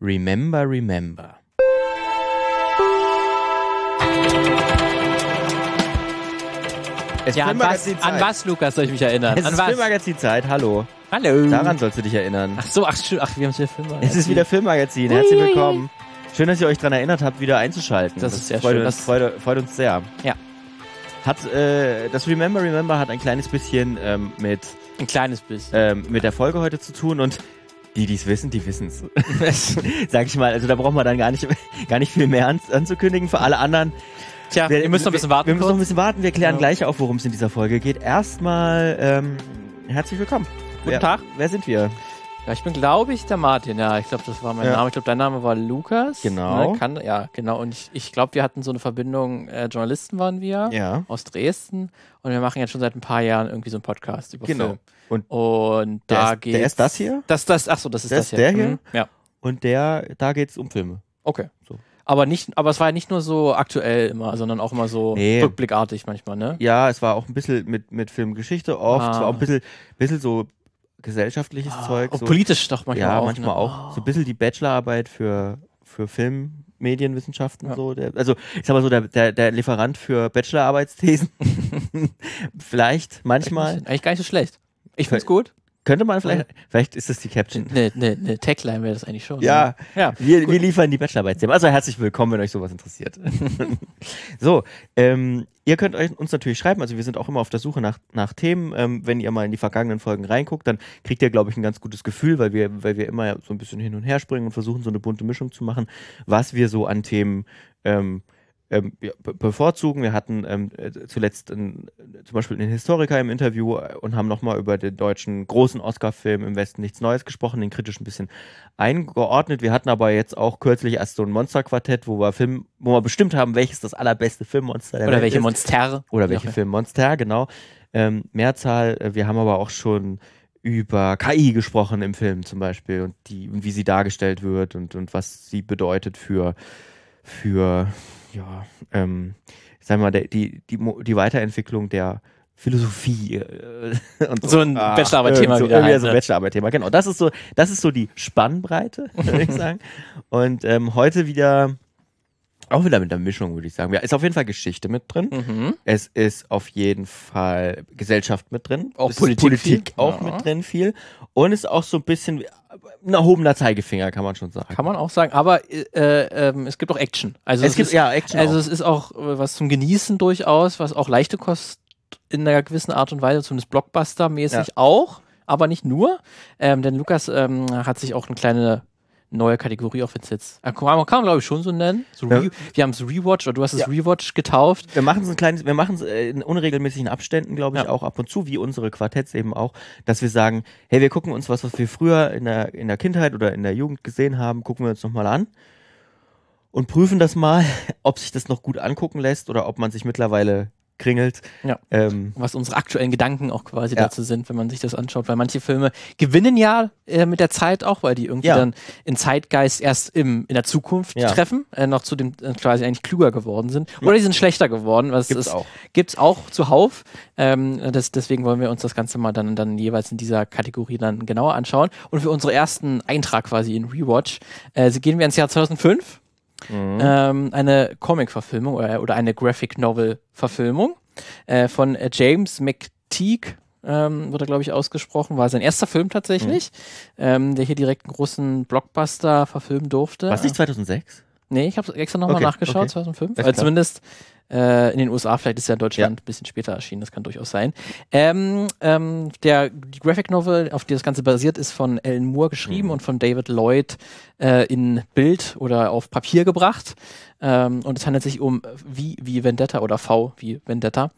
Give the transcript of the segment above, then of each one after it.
Remember, remember. Es Ja, an was, an was, Lukas, soll ich mich erinnern? Es an ist was? Filmmagazin-Zeit, hallo. Hallo. Daran sollst du dich erinnern. Ach so, ach, schön, ach wir haben wieder Filmmagazin. Es ist wieder Filmmagazin, herzlich willkommen. Schön, dass ihr euch daran erinnert habt, wieder einzuschalten. Das ist sehr freut schön. Uns, Das- freut, freut uns sehr. Ja. Hat, äh, das Remember, Remember hat ein kleines bisschen ähm, mit, Ein kleines bisschen. ähm, mit der Folge heute zu tun und die, die es wissen, die wissen es. Sag ich mal, also da brauchen wir dann gar nicht, gar nicht viel mehr an, anzukündigen. Für alle anderen Tja, Wir, ihr müsst noch ein bisschen warten. Wir müssen noch ein bisschen warten. Wir klären Ja. gleich auf, worum es in dieser Folge geht. Erstmal ähm, herzlich willkommen. Guten wer, Tag. Wer sind wir? Ja, ich bin, glaube ich, der Martin. Ja, ich glaube, das war mein Ja. Name. Ich glaube, dein Name war Lukas. Genau. Ne, kann, ja, genau. Und ich, ich glaube, wir hatten so eine Verbindung. Äh, Journalisten waren wir Ja. aus Dresden. Und wir machen jetzt schon seit ein paar Jahren irgendwie so einen Podcast über Genau. Film. Und Und der, da ist, geht. der ist das hier Das, das, ach so, das ist Das das, ist der hier? Mhm. Ja. und der, da geht's um Filme. Okay. So. Aber nicht, aber es war ja nicht nur so aktuell immer, sondern auch immer so Nee. rückblickartig manchmal, ne? Ja, es war auch ein bisschen mit, mit Filmgeschichte oft. Ah. Es war auch ein bisschen, bisschen so gesellschaftliches Zeug. Auch So. politisch doch manchmal ja, auch. manchmal ne? auch. So ein bisschen die Bachelorarbeit für, für Filmmedienwissenschaften. Ja. So. Der, also ich sag mal so, der, der, der Lieferant für Bachelorarbeitsthesen. Vielleicht, manchmal. Eigentlich gar nicht so schlecht. Ich find's gut. Könnte man vielleicht, vielleicht ist das die Caption. Ne, ne, ne Tagline wäre das eigentlich schon. Ja, Ne? Ja. wir, wir liefern die Bachelorarbeitsthemen. Also herzlich willkommen, wenn euch sowas interessiert. so, ähm, ihr könnt euch, uns natürlich schreiben. Also wir sind auch immer auf der Suche nach, nach Themen. Ähm, wenn ihr mal in die vergangenen Folgen reinguckt, dann kriegt ihr, glaube ich, ein ganz gutes Gefühl, weil wir, weil wir immer so ein bisschen hin und her springen und versuchen, so eine bunte Mischung zu machen, was wir so an Themen ähm, ähm, ja, be bevorzugen. Wir hatten ähm, äh, zuletzt einen, zum Beispiel einen Historiker im Interview äh, und haben nochmal über den deutschen großen Oscar-Film im Westen nichts Neues gesprochen, den kritisch ein bisschen eingeordnet. Wir hatten aber jetzt auch kürzlich erst so ein Monster-Quartett, wo wir Film, wo wir bestimmt haben, welches das allerbeste Filmmonster der Oder Welt welche ist. Monster. Oder welche Filmmonster, genau. Ähm, Mehrzahl, äh, wir haben aber auch schon über KI gesprochen im Film zum Beispiel und die und wie sie dargestellt wird und, und was sie bedeutet für, für ja, ähm, sagen wir mal, die, die, die Weiterentwicklung der Philosophie äh, und So ein Bachelorarbeit-Thema irgend so, wieder halt, so ein ne? Bachelorarbeit-Thema, genau. Das ist so, das ist so die Spannbreite, würde ich sagen. Und ähm, heute wieder auch wieder mit der Mischung, würde ich sagen. Ja, ist auf jeden Fall Geschichte mit drin. Mhm. Es ist auf jeden Fall Gesellschaft mit drin. Auch es Politik Politik auch Ja. mit drin viel. Und ist auch so ein bisschen ein erhobener Zeigefinger, kann man schon sagen. Kann man auch sagen. Aber äh, ähm, es gibt auch Action. Also es es gibt ist, ja Action. Also auch. es ist auch äh, was zum Genießen durchaus, was auch leichte Kost in einer gewissen Art und Weise, zumindest Blockbuster-mäßig Ja. auch, aber nicht nur. Ähm, denn Lukas ähm, hat sich auch eine kleine neue Kategorie auf jetzt jetzt. Kann man, kann man glaube ich schon so nennen. So Ja. Wir haben es Rewatch oder du hast es Ja. Rewatch getauft. wir machen es ein kleines, wir machen es äh, in unregelmäßigen Abständen, glaube ich, Ja. auch ab und zu, wie unsere Quartetts eben auch, dass wir sagen, hey, wir gucken uns was, was wir früher in der, in der Kindheit oder in der Jugend gesehen haben, gucken wir uns nochmal an und prüfen das mal, ob sich das noch gut angucken lässt oder ob man sich mittlerweile kringelt. Ja. Ähm, was unsere aktuellen Gedanken auch quasi Ja. dazu sind, wenn man sich das anschaut, weil manche Filme gewinnen ja äh, mit der Zeit auch, weil die irgendwie Ja. dann in Zeitgeist erst im, in der Zukunft Ja. treffen, äh, noch zu dem äh, quasi eigentlich klüger geworden sind. Oder die sind schlechter geworden, was Gibt's ist, auch. Gibt's auch zuhauf. Ähm, das, deswegen wollen wir uns das Ganze mal dann, dann jeweils in dieser Kategorie dann genauer anschauen. Und für unseren ersten Eintrag quasi in Rewatch äh, gehen wir ins Jahr 2005 Mhm. ähm, eine Comic-Verfilmung oder, oder eine Graphic-Novel-Verfilmung äh, von äh, James McTeague. Ähm, wird er, glaube ich, ausgesprochen. War sein erster Film tatsächlich, ähm, der hier direkt einen großen Blockbuster verfilmen durfte. Was nicht 2006? Nee, ich habe extra nochmal Okay, nachgeschaut, okay. 2005. Alles Weil klar. zumindest äh, in den USA, vielleicht ist ja in Deutschland ein bisschen später erschienen, das kann durchaus sein. Ähm, ähm, der, die Graphic Novel, auf die das Ganze basiert, ist von Alan Moore geschrieben Mhm. und von David Lloyd äh, in Bild oder auf Papier gebracht. Ähm, und es handelt sich um wie, wie Vendetta oder V wie Vendetta.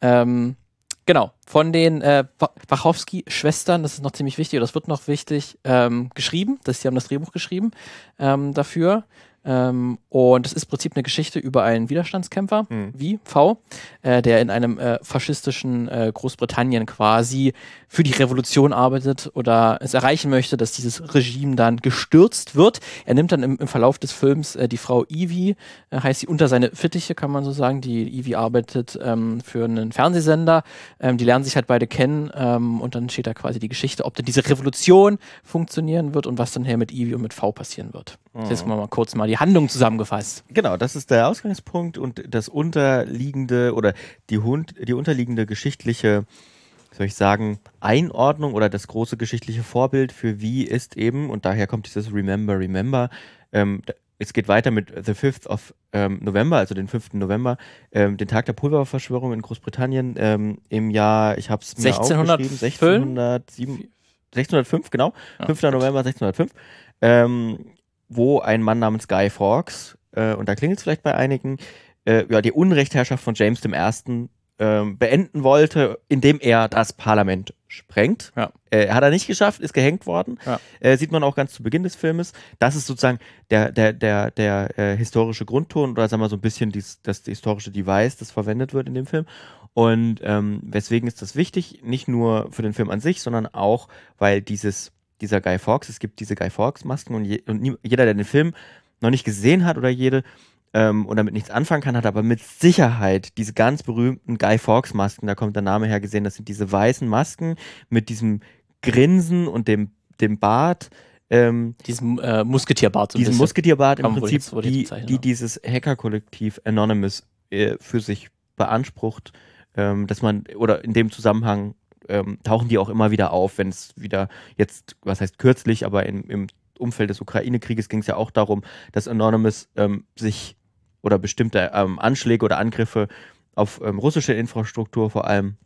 Ähm, Genau, von den äh, Wa- Wachowski-Schwestern, das ist noch ziemlich wichtig, oder das wird noch wichtig, ähm, geschrieben. Das, die haben das Drehbuch geschrieben ähm, dafür. Ähm, und es ist im Prinzip eine Geschichte über einen Widerstandskämpfer, Mhm. wie V, äh, der in einem äh, faschistischen äh, Großbritannien quasi für die Revolution arbeitet oder es erreichen möchte, dass dieses Regime dann gestürzt wird. Er nimmt dann im, im Verlauf des Films äh, die Frau Evie, äh, heißt sie, unter seine Fittiche, kann man so sagen. Die Evie arbeitet ähm, für einen Fernsehsender. Ähm, die lernen sich halt beide kennen ähm, und dann steht da quasi die Geschichte, ob denn diese Revolution funktionieren wird und was dann hier mit Ivy und mit V passieren wird. Jetzt mal, mal kurz mal die Handlung zusammengefasst. Genau, das ist der Ausgangspunkt und das unterliegende oder die, Hund, die unterliegende geschichtliche soll ich sagen, Einordnung oder das große geschichtliche Vorbild für wie ist eben, und daher kommt dieses Remember, Remember, ähm, es geht weiter mit The 5th of ähm, November, also den 5. November, ähm, den Tag der Pulververschwörung in Großbritannien ähm, im Jahr, ich habe es mir 1605? aufgeschrieben, 1607, 1605, genau, ja, 5. November 1605, ähm, wo ein Mann namens Guy Fawkes, äh, und da klingelt es vielleicht bei einigen, äh, ja, die Unrechtherrschaft von James I ähm, beenden wollte, indem er das Parlament sprengt. Ja. Äh, hat er nicht geschafft, ist gehängt worden. Ja. Äh, sieht man auch ganz zu Beginn des Filmes. Das ist sozusagen der, der, der, der äh, historische Grundton oder sagen wir so ein bisschen dies, das historische Device, das verwendet wird in dem Film. Und ähm, weswegen ist das wichtig? Nicht nur für den Film an sich, sondern auch, weil dieses, dieser Guy Fawkes, es gibt diese Guy Fawkes-Masken und, je, und jeder, der den Film noch nicht gesehen hat oder jede, ähm, und damit nichts anfangen kann, hat aber mit Sicherheit diese ganz berühmten Guy Fawkes Masken, da kommt der Name her gesehen, das sind diese weißen Masken mit diesem Grinsen und dem, dem Bart. Ähm, diesem äh, Musketierbart. So diesen Musketierbart im Prinzip, jetzt, die, die dieses Hacker-Kollektiv Anonymous äh, für sich beansprucht, ähm, dass man, oder in dem Zusammenhang ähm, tauchen die auch immer wieder auf, wenn es wieder jetzt, was heißt kürzlich, aber in, im Umfeld des Ukraine-Krieges ging es ja auch darum, dass Anonymous ähm, sich oder bestimmte ähm, Anschläge oder Angriffe auf ähm, russische Infrastruktur vor allem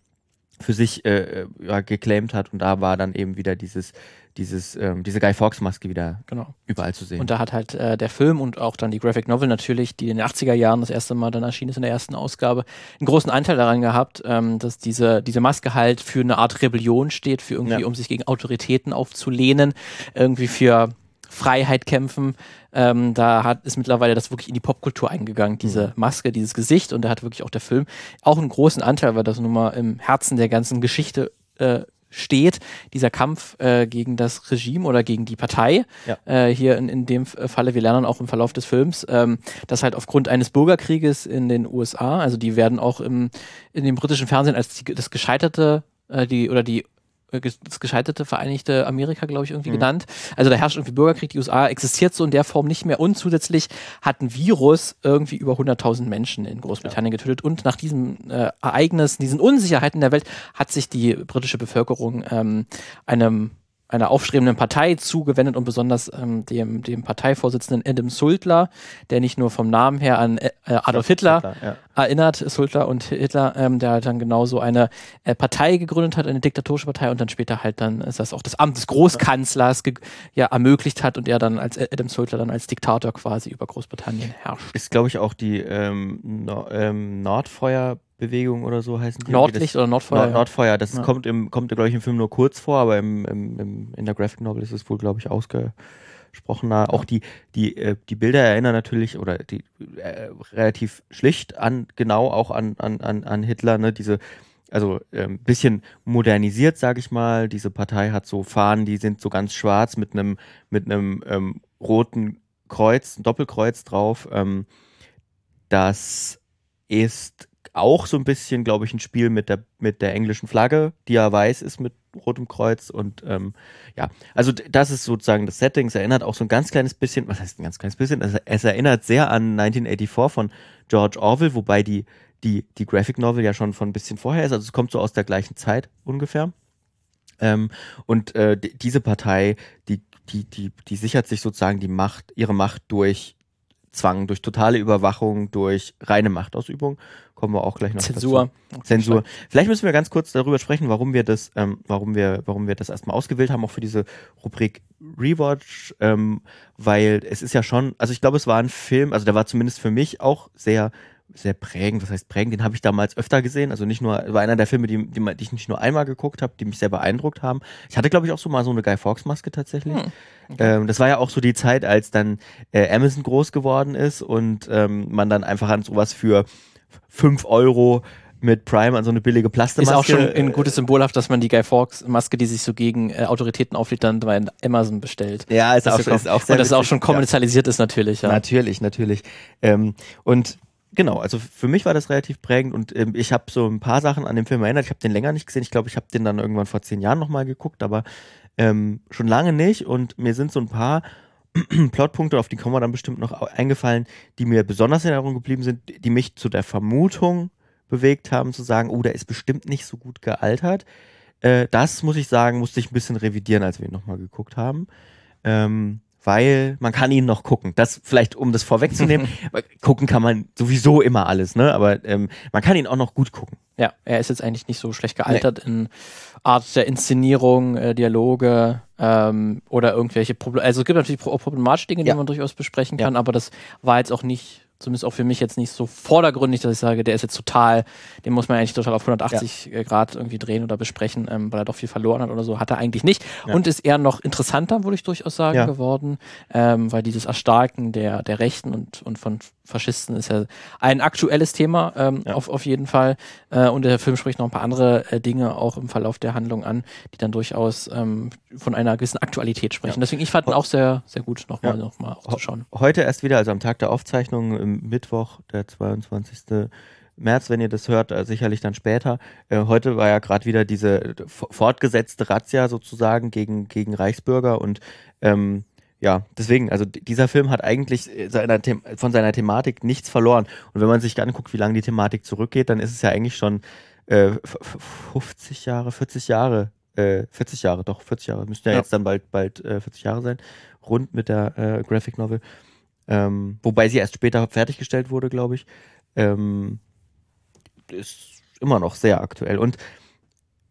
für sich äh, äh, ja, geclaimt hat und da war dann eben wieder dieses dieses ähm, diese Guy Fawkes Maske wieder genau. überall zu sehen. Und da hat halt äh, der Film und auch dann die Graphic Novel natürlich, die in den 80er Jahren das erste Mal dann erschienen ist in der ersten Ausgabe, einen großen Anteil daran gehabt, ähm, dass diese diese Maske halt für eine Art Rebellion steht, für irgendwie ja. um sich gegen Autoritäten aufzulehnen, irgendwie für Freiheit kämpfen. Ähm, da hat, ist mittlerweile das wirklich in die Popkultur eingegangen, diese mhm. Maske, dieses Gesicht. Und da hat wirklich auch der Film auch einen großen Anteil, weil das nun mal im Herzen der ganzen Geschichte äh, steht, dieser Kampf äh, gegen das Regime oder gegen die Partei. Ja. Äh, hier in, in dem Falle, wir lernen auch im Verlauf des Films, ähm, dass halt aufgrund eines Bürgerkrieges in den USA, also die werden auch im, in dem britischen Fernsehen als die, das gescheiterte äh, die oder die das gescheiterte Vereinigte Amerika, glaube ich, irgendwie mhm. genannt. Also da herrscht irgendwie Bürgerkrieg, die USA existiert so in der Form nicht mehr und zusätzlich hat ein Virus irgendwie über 100.000 Menschen in Großbritannien ja. getötet und nach diesem äh, Ereignis, diesen Unsicherheiten der Welt hat sich die britische Bevölkerung ähm, einem einer aufstrebenden Partei zugewendet und besonders ähm, dem, dem Parteivorsitzenden Adam Sultler, der nicht nur vom Namen her an äh, Adolf Hitler, Hitler ja. erinnert, Sultler und Hitler, ähm, der halt dann genauso eine äh, Partei gegründet hat, eine diktatorische Partei und dann später halt dann ist das auch das Amt des Großkanzlers ja ermöglicht hat und er dann als Adam Sultler dann als Diktator quasi über Großbritannien herrscht. Ist glaube ich auch die ähm, no, ähm, Nordfeuer Bewegung oder so heißen die. Nordlicht das, oder Nordfeuer? Nord, Nordfeuer, das ja. kommt, im, kommt glaube ich, im Film nur kurz vor, aber im, im, im, in der Graphic Novel ist es wohl, glaube ich, ausgesprochener. Auch die, die, äh, die Bilder erinnern natürlich, oder die äh, relativ schlicht an, genau auch an, an, an, an Hitler, ne, diese also ein ähm, bisschen modernisiert, sage ich mal. Diese Partei hat so Fahnen, die sind so ganz schwarz mit einem mit einem ähm, roten Kreuz, ein Doppelkreuz drauf. Ähm, das ist auch so ein bisschen, glaube ich, ein Spiel mit der, mit der englischen Flagge, die ja weiß ist mit rotem Kreuz und ähm, ja, also das ist sozusagen das Setting. Es erinnert auch so ein ganz kleines bisschen, was heißt ein ganz kleines bisschen? Also es erinnert sehr an 1984 von George Orwell, wobei die, die, die Graphic Novel ja schon von ein bisschen vorher ist. Also es kommt so aus der gleichen Zeit ungefähr. Ähm, und äh, diese Partei, die, die, die, die sichert sich sozusagen die Macht, ihre Macht durch Zwang, durch totale Überwachung, durch reine Machtausübung. Kommen wir auch gleich noch Zensur. Dazu. Zensur. Vielleicht müssen wir ganz kurz darüber sprechen, warum wir das, ähm, warum wir, warum wir das erstmal ausgewählt haben, auch für diese Rubrik Rewatch, ähm, weil es ist ja schon, also ich glaube, es war ein Film, also der war zumindest für mich auch sehr sehr prägend. Was heißt prägend? Den habe ich damals öfter gesehen. Also nicht nur, war einer der Filme, die, die, die ich nicht nur einmal geguckt habe, die mich sehr beeindruckt haben. Ich hatte, glaube ich, auch so mal so eine Guy Fawkes Maske tatsächlich. Hm. Okay. Ähm, das war ja auch so die Zeit, als dann äh, Amazon groß geworden ist und ähm, man dann einfach an sowas für fünf Euro mit Prime an so eine billige Plastikmaske. Ist auch schon ein gutes Symbolhaft, dass man die Guy Fawkes Maske, die sich so gegen äh, Autoritäten auflegt, dann bei Amazon bestellt. Ja, ist, auch, ist auch sehr Und das auch schon kommerzialisiert ja. ist natürlich. Ja. Natürlich, natürlich. Ähm, und genau, also für mich war das relativ prägend und ähm, ich habe so ein paar Sachen an dem Film erinnert. Ich habe den länger nicht gesehen. Ich glaube, ich habe den dann irgendwann vor zehn Jahren nochmal geguckt, aber ähm, schon lange nicht. Und mir sind so ein paar Plotpunkte, auf die kommen wir dann bestimmt noch eingefallen, die mir besonders in Erinnerung geblieben sind, die mich zu der Vermutung bewegt haben, zu sagen, oh, der ist bestimmt nicht so gut gealtert. Äh, das muss ich sagen, musste ich ein bisschen revidieren, als wir ihn nochmal geguckt haben. Ähm, weil man kann ihn noch gucken. Das vielleicht, um das vorwegzunehmen, gucken kann man sowieso immer alles, ne? Aber ähm, man kann ihn auch noch gut gucken. Ja, er ist jetzt eigentlich nicht so schlecht gealtert nee. in Art der Inszenierung, äh, Dialoge ähm, oder irgendwelche Probleme. Also es gibt natürlich problematische Dinge, die ja. man durchaus besprechen kann, ja. aber das war jetzt auch nicht zumindest auch für mich jetzt nicht so vordergründig, dass ich sage, der ist jetzt total, den muss man eigentlich total auf 180 ja. Grad irgendwie drehen oder besprechen, ähm, weil er doch viel verloren hat oder so, hat er eigentlich nicht. Ja. Und ist eher noch interessanter, würde ich durchaus sagen, ja. geworden, ähm, weil dieses Erstarken der, der Rechten und, und von Faschisten ist ja ein aktuelles Thema ähm, auf, auf jeden Fall. Äh, und der Film spricht noch ein paar andere äh, Dinge auch im Verlauf der Handlung an, die dann durchaus ähm, von einer gewissen Aktualität sprechen. Deswegen, ich fand ihn auch sehr, sehr gut, nochmal ja. noch mal auch zu schauen. Heute erst wieder, also am Tag der Aufzeichnung Mittwoch, der 22. März, wenn ihr das hört, äh, sicherlich dann später. Äh, heute war ja gerade wieder diese fortgesetzte Razzia sozusagen gegen, gegen Reichsbürger und ähm, ja, deswegen, also dieser Film hat eigentlich äh, seiner von seiner Thematik nichts verloren. Und wenn man sich anguckt, wie lange die Thematik zurückgeht, dann ist es ja eigentlich schon äh, 50 Jahre, 40 Jahre, äh, 40 Jahre, doch, 40 Jahre, müssten ja, ja. jetzt dann bald, bald äh, 40 Jahre sein, rund mit der äh, Graphic Novel ähm, wobei sie erst später fertiggestellt wurde, glaube ich, ähm, ist immer noch sehr aktuell. Und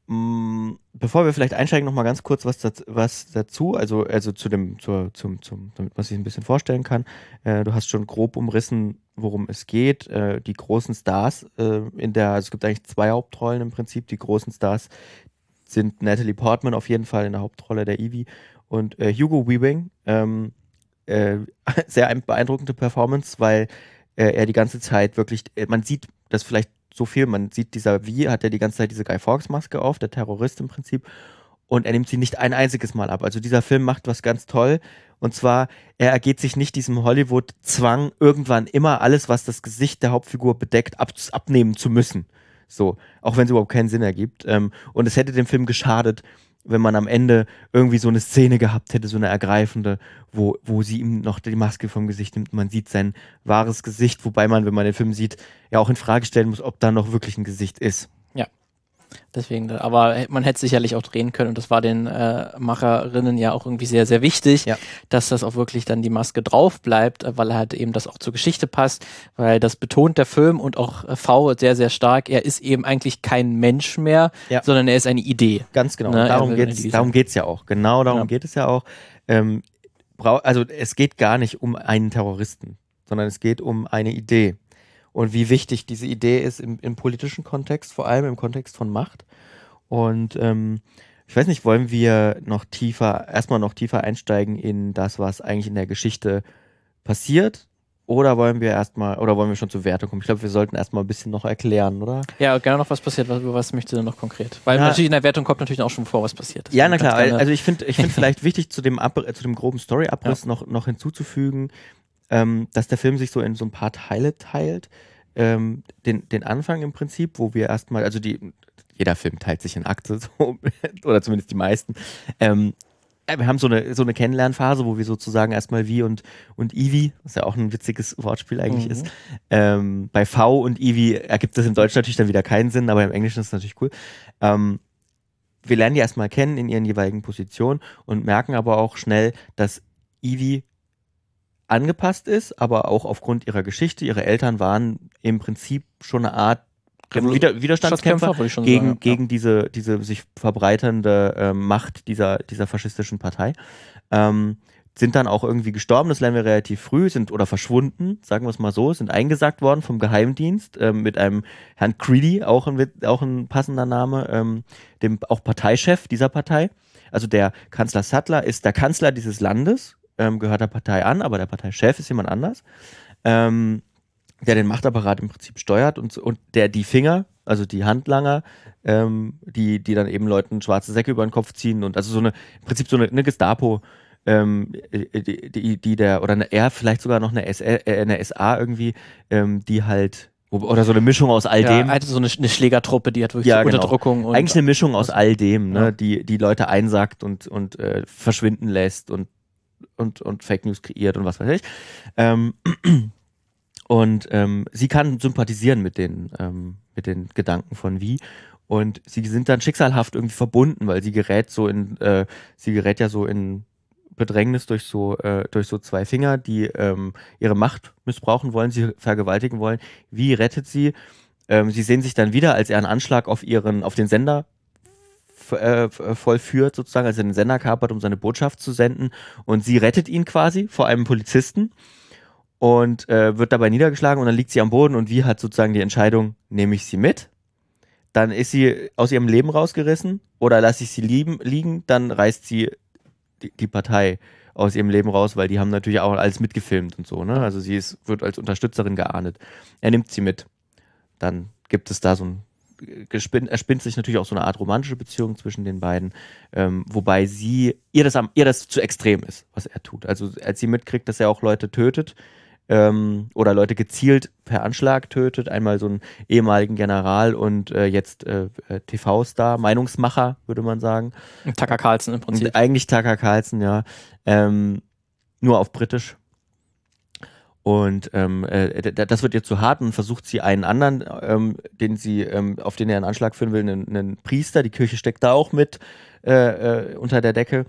mh, mm, bevor wir vielleicht einsteigen, noch mal ganz kurz was, dazu, was dazu also, also zu dem, zur, zum, zum, damit man sich ein bisschen vorstellen kann. Äh, du hast schon grob umrissen, worum es geht. Äh, die großen Stars äh, in der, also es gibt eigentlich zwei Hauptrollen im Prinzip. Die großen Stars sind Natalie Portman auf jeden Fall in der Hauptrolle der Evie und äh, Hugo Weaving. Ähm, äh, sehr beeindruckende Performance, weil äh, er die ganze Zeit wirklich, äh, man sieht das vielleicht so viel, man sieht dieser Wie, hat er die ganze Zeit diese Guy Fawkes Maske auf, der Terrorist im Prinzip, und er nimmt sie nicht ein einziges Mal ab. Also dieser Film macht was ganz toll, und zwar, er ergeht sich nicht diesem Hollywood-Zwang, irgendwann immer alles, was das Gesicht der Hauptfigur bedeckt, ab abnehmen zu müssen. So, auch wenn es überhaupt keinen Sinn ergibt. Ähm, und es hätte dem Film geschadet, wenn man am Ende irgendwie so eine Szene gehabt hätte, so eine ergreifende, wo, wo sie ihm noch die Maske vom Gesicht nimmt. Man sieht sein wahres Gesicht, wobei man, wenn man den Film sieht, ja auch in Frage stellen muss, ob da noch wirklich ein Gesicht ist. Deswegen, aber man hätte sicherlich auch drehen können und das war den äh, Macherinnen ja auch irgendwie sehr, sehr wichtig, ja. dass das auch wirklich dann die Maske drauf bleibt, äh, weil halt eben das auch zur Geschichte passt, weil das betont der Film und auch äh, V sehr, sehr stark. Er ist eben eigentlich kein Mensch mehr, ja. sondern er ist eine Idee. Ganz genau. Ne? Darum geht es darum geht's ja auch. Genau darum ja. geht es ja auch. Ähm, also es geht gar nicht um einen Terroristen, sondern es geht um eine Idee und wie wichtig diese Idee ist im, im politischen Kontext, vor allem im Kontext von Macht. Und ähm, ich weiß nicht, wollen wir noch tiefer, erstmal noch tiefer einsteigen in das, was eigentlich in der Geschichte passiert? Oder wollen wir erstmal, oder wollen wir schon zur Wertung kommen? Ich glaube, wir sollten erstmal ein bisschen noch erklären, oder? Ja, gerne noch was passiert. Was, was möchtest du denn noch konkret? Weil ja. natürlich in der Wertung kommt natürlich auch schon vor, was passiert. Ja, na klar. Also ich finde ich finde vielleicht wichtig, zu dem, Ab zu dem groben Story-Abriss ja. noch, noch hinzuzufügen, ähm, dass der Film sich so in so ein paar Teile teilt. Ähm, den, den Anfang im Prinzip, wo wir erstmal, also die, jeder Film teilt sich in Akte, so, oder zumindest die meisten. Ähm, wir haben so eine, so eine Kennenlernphase, wo wir sozusagen erstmal wie und, und Ivy, was ja auch ein witziges Wortspiel eigentlich mhm. ist, ähm, bei V und Ivy ergibt das im Deutschen natürlich dann wieder keinen Sinn, aber im Englischen ist es natürlich cool. Ähm, wir lernen die erstmal kennen in ihren jeweiligen Positionen und merken aber auch schnell, dass Ivy angepasst ist, aber auch aufgrund ihrer Geschichte. Ihre Eltern waren im Prinzip schon eine Art Wider Widerstandskämpfer gegen, sagen, ja. gegen diese, diese sich verbreitende äh, Macht dieser, dieser faschistischen Partei. Ähm, sind dann auch irgendwie gestorben, das lernen wir relativ früh, sind oder verschwunden, sagen wir es mal so, sind eingesagt worden vom Geheimdienst ähm, mit einem Herrn Creedy, auch ein, auch ein passender Name, ähm, dem auch Parteichef dieser Partei. Also der Kanzler Sattler ist der Kanzler dieses Landes, ähm, gehört der Partei an, aber der Parteichef ist jemand anders, ähm, der den Machtapparat im Prinzip steuert und, und der die Finger, also die Handlanger, ähm, die, die dann eben Leuten schwarze Säcke über den Kopf ziehen und also so eine, im Prinzip so eine, eine Gestapo, ähm, die, die, die der, oder eine, er vielleicht sogar noch eine, SL, äh, eine SA irgendwie, ähm, die halt oder so eine Mischung aus all ja, dem. Also so eine, eine Schlägertruppe, die hat wirklich Ja, genau. Unterdrückung und Eigentlich eine Mischung aus all dem, ne, Ja. die die Leute einsackt und und äh, verschwinden lässt und und und Fake News kreiert und was weiß ich. Ähm, und ähm, sie kann sympathisieren mit den ähm, mit den Gedanken von Wie und sie sind dann schicksalhaft irgendwie verbunden, weil sie gerät so in äh, sie gerät ja so in Bedrängnis durch so äh, durch so zwei Finger, die ähm, ihre Macht missbrauchen wollen, sie vergewaltigen wollen. Wie rettet sie? Ähm, sie sehen sich dann wieder, als er einen Anschlag auf ihren auf den Sender äh, f- vollführt, sozusagen, als er den Sender kapert, um seine Botschaft zu senden. Und sie rettet ihn quasi vor einem Polizisten und äh, wird dabei niedergeschlagen und dann liegt sie am Boden und wie hat sozusagen die Entscheidung, nehme ich sie mit? Dann ist sie aus ihrem Leben rausgerissen oder lasse ich sie lieben, liegen, dann reißt sie die, die Partei aus ihrem Leben raus, weil die haben natürlich auch alles mitgefilmt und so, ne? Also sie ist, wird als Unterstützerin geahndet. Er nimmt sie mit. Dann gibt es da so ein gespinn, erspinnt sich natürlich auch so eine Art romantische Beziehung zwischen den beiden, ähm, wobei sie ihr das am, ihr das zu extrem ist, was er tut. Also als sie mitkriegt, dass er auch Leute tötet ähm, oder Leute gezielt per Anschlag tötet, einmal so einen ehemaligen General und äh, jetzt äh, äh, TV-Star, Meinungsmacher, würde man sagen. Tucker Carlson im Prinzip. Und eigentlich Tucker Carlson, ja. Ähm, nur auf Britisch. Und ähm, äh, das wird ihr zu hart und versucht sie einen anderen, ähm, den sie, ähm, auf den er einen Anschlag führen will, einen, einen Priester, die Kirche steckt da auch mit äh, äh, unter der Decke,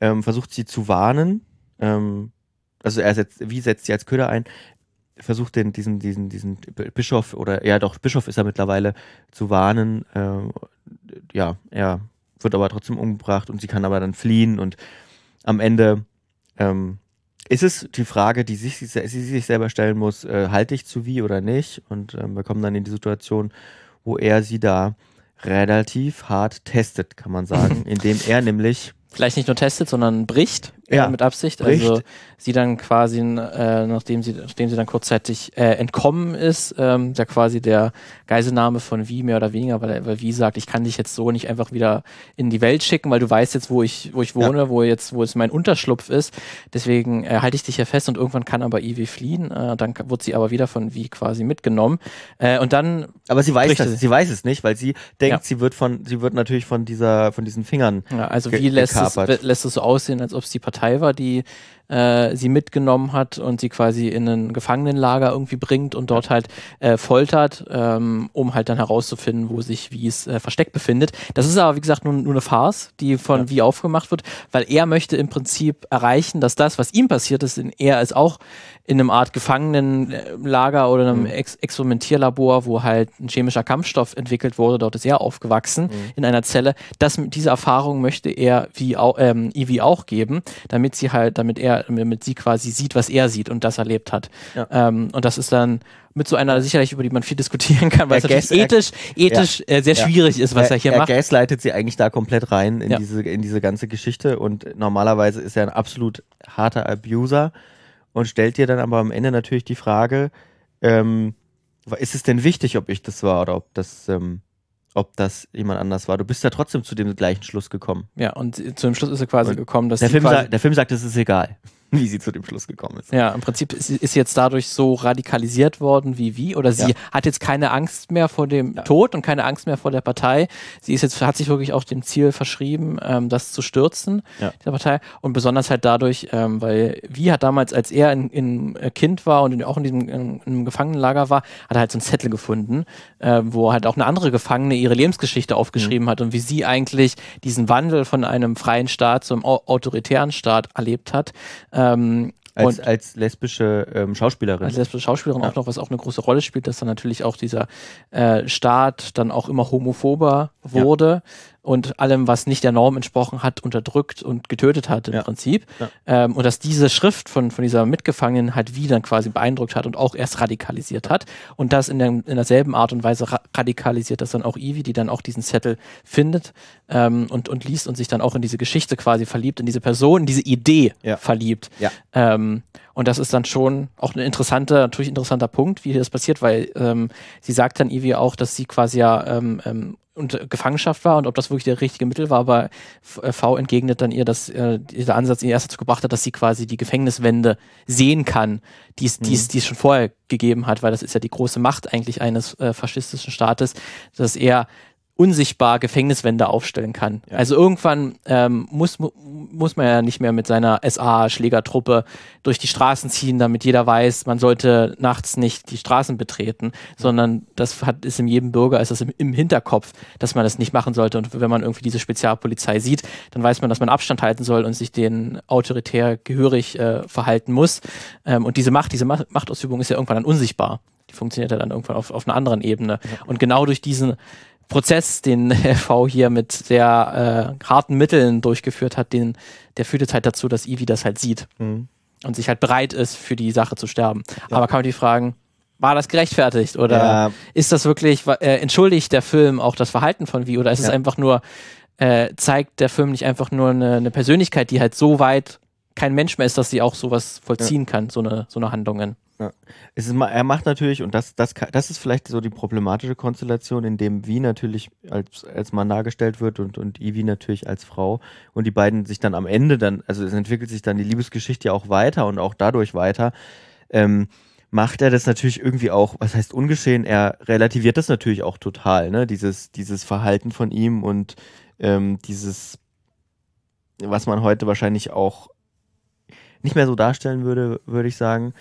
ähm, versucht sie zu warnen. Ähm, also er setzt, wie setzt sie als Köder ein? Versucht den, diesen, diesen, diesen Bischof oder ja doch, Bischof ist er mittlerweile zu warnen. Äh, ja, er wird aber trotzdem umgebracht und sie kann aber dann fliehen und am Ende ähm, ist es die Frage, die sich, sie sich selber stellen muss, äh, halte ich zu wie oder nicht? Und ähm, wir kommen dann in die Situation, wo er sie da relativ hart testet, kann man sagen, indem er nämlich Vielleicht nicht nur testet, sondern bricht Ja, äh, mit Absicht. bricht. Also sie dann quasi, äh, nachdem sie, nachdem sie dann kurzzeitig äh, entkommen ist, ähm, ja quasi der Geiselnahme von Wie mehr oder weniger, weil, weil Wie sagt, ich kann dich jetzt so nicht einfach wieder in die Welt schicken, weil du weißt jetzt, wo ich, wo ich wohne, wo jetzt, wo es mein Unterschlupf ist. Deswegen äh, halte ich dich hier fest und irgendwann kann aber Ivy fliehen. Äh, dann wird sie aber wieder von Wie quasi mitgenommen. Äh, und dann Aber sie weiß das, sie. sie weiß es nicht, weil sie denkt, Ja. sie wird von, sie wird natürlich von dieser, von diesen Fingern. Ja, also wie lässt es, lässt es so aussehen, als ob es die Partei war, die äh, sie mitgenommen hat und sie quasi in ein Gefangenenlager irgendwie bringt und dort halt äh, foltert, ähm, um halt dann herauszufinden, wo sich wie es äh, versteckt befindet. Das ist aber, wie gesagt, nur, nur eine Farce, die von Ja. wie aufgemacht wird, weil er möchte im Prinzip erreichen, dass das, was ihm passiert ist, in, er ist auch in einem Art Gefangenenlager oder einem Mhm. Ex Experimentierlabor, wo halt ein chemischer Kampfstoff entwickelt wurde. Dort ist er aufgewachsen Mhm. in einer Zelle. Das, diese Erfahrung möchte er wie auch, ähm, Ivy auch geben, damit sie halt, damit er, damit sie quasi sieht, was er sieht und das erlebt hat. Ja. Ähm, und das ist dann mit so einer sicherlich, über die man viel diskutieren kann, weil es Er gas- ethisch, ethisch äh, sehr Ja. schwierig ist, was er, hier er macht. gaslightet sie eigentlich da komplett rein in, Ja. diese, in diese ganze Geschichte und normalerweise ist er ein absolut harter Abuser und stellt dir dann aber am Ende natürlich die Frage, ähm, ist es denn wichtig, ob ich das war oder ob das, ähm, ob das jemand anders war? Du bist ja trotzdem zu dem gleichen Schluss gekommen. Ja, und zu dem Schluss ist er quasi Und gekommen, dass Der Film, quasi, sagt, der Film sagt, es ist egal, wie sie zu dem Schluss gekommen ist. Ja, im Prinzip ist, ist jetzt dadurch so radikalisiert worden wie wie oder sie Ja. hat jetzt keine Angst mehr vor dem Ja. Tod und keine Angst mehr vor der Partei. Sie ist jetzt hat sich wirklich auch dem Ziel verschrieben, ähm, das zu stürzen Ja. der Partei und besonders halt dadurch, ähm, weil wie hat damals, als er in, in äh, Kind war und in, auch in diesem in, in einem Gefangenenlager war, hat er halt so einen Zettel gefunden, äh, wo halt auch eine andere Gefangene ihre Lebensgeschichte aufgeschrieben Mhm. hat und wie sie eigentlich diesen Wandel von einem freien Staat zum au autoritären Staat erlebt hat. Ähm, Als, und als lesbische ähm, Schauspielerin. als lesbische Schauspielerin Ja. auch noch, was auch eine große Rolle spielt, dass dann natürlich auch dieser äh, Staat dann auch immer homophober wurde und allem, was nicht der Norm entsprochen hat, unterdrückt und getötet hat im Ja. Prinzip. Ja. Ähm, und dass diese Schrift von, von dieser Mitgefangenen halt wieder quasi beeindruckt hat und auch erst radikalisiert hat. Und das in, der, in derselben Art und Weise ra radikalisiert das dann auch Ivy, die dann auch diesen Zettel findet ähm, und, und liest und sich dann auch in diese Geschichte quasi verliebt, in diese Person, in diese Idee Ja. verliebt. Ähm, und das ist dann schon auch ein interessanter, natürlich interessanter Punkt, wie das passiert, weil ähm, sie sagt dann Ivy auch, dass sie quasi ja ähm, ähm, und Gefangenschaft war und ob das wirklich der richtige Mittel war, aber äh, V entgegnet dann ihr, dass äh, dieser Ansatz ihr erst dazu gebracht hat, dass sie quasi die Gefängniswände sehen kann, die es mhm. es schon vorher gegeben hat, weil das ist ja die große Macht eigentlich eines äh, faschistischen Staates, dass er unsichtbar Gefängniswände aufstellen kann. Ja. Also irgendwann ähm, muss, muss man ja nicht mehr mit seiner SA-Schlägertruppe durch die Straßen ziehen, damit jeder weiß, man sollte nachts nicht die Straßen betreten, sondern das hat, ist in jedem Bürger, ist das im, im, Hinterkopf, dass man das nicht machen sollte. Und wenn man irgendwie diese Spezialpolizei sieht, dann weiß man, dass man Abstand halten soll und sich den autoritär gehörig äh, verhalten muss. Ähm, und diese Macht, diese Machtausübung ist ja irgendwann dann unsichtbar. Die funktioniert ja dann irgendwann auf, auf einer anderen Ebene. Ja. Und genau durch diesen Prozess, den V hier mit sehr äh, harten Mitteln durchgeführt hat, den, der führt jetzt halt dazu, dass Ivy das halt sieht mhm. und sich halt bereit ist, für die Sache zu sterben. Ja. Aber kann man die fragen, war das gerechtfertigt oder ja. ist das wirklich, äh, entschuldigt der Film auch das Verhalten von Vi oder ist ja. es einfach nur, äh, zeigt der Film nicht einfach nur eine, eine, Persönlichkeit, die halt so weit kein Mensch mehr ist, dass sie auch sowas vollziehen kann, so eine, so eine Handlungen? Ja. Es ist, er macht natürlich, und das, das, das ist vielleicht so die problematische Konstellation, in dem Wie natürlich als, als Mann dargestellt wird und, und Ivy natürlich als Frau und die beiden sich dann am Ende dann, also es entwickelt sich dann die Liebesgeschichte ja auch weiter und auch dadurch weiter, ähm, macht er das natürlich irgendwie auch, was heißt ungeschehen, er relativiert das natürlich auch total, ne, dieses, dieses Verhalten von ihm und ähm, dieses, was man heute wahrscheinlich auch nicht mehr so darstellen würde, würde ich sagen.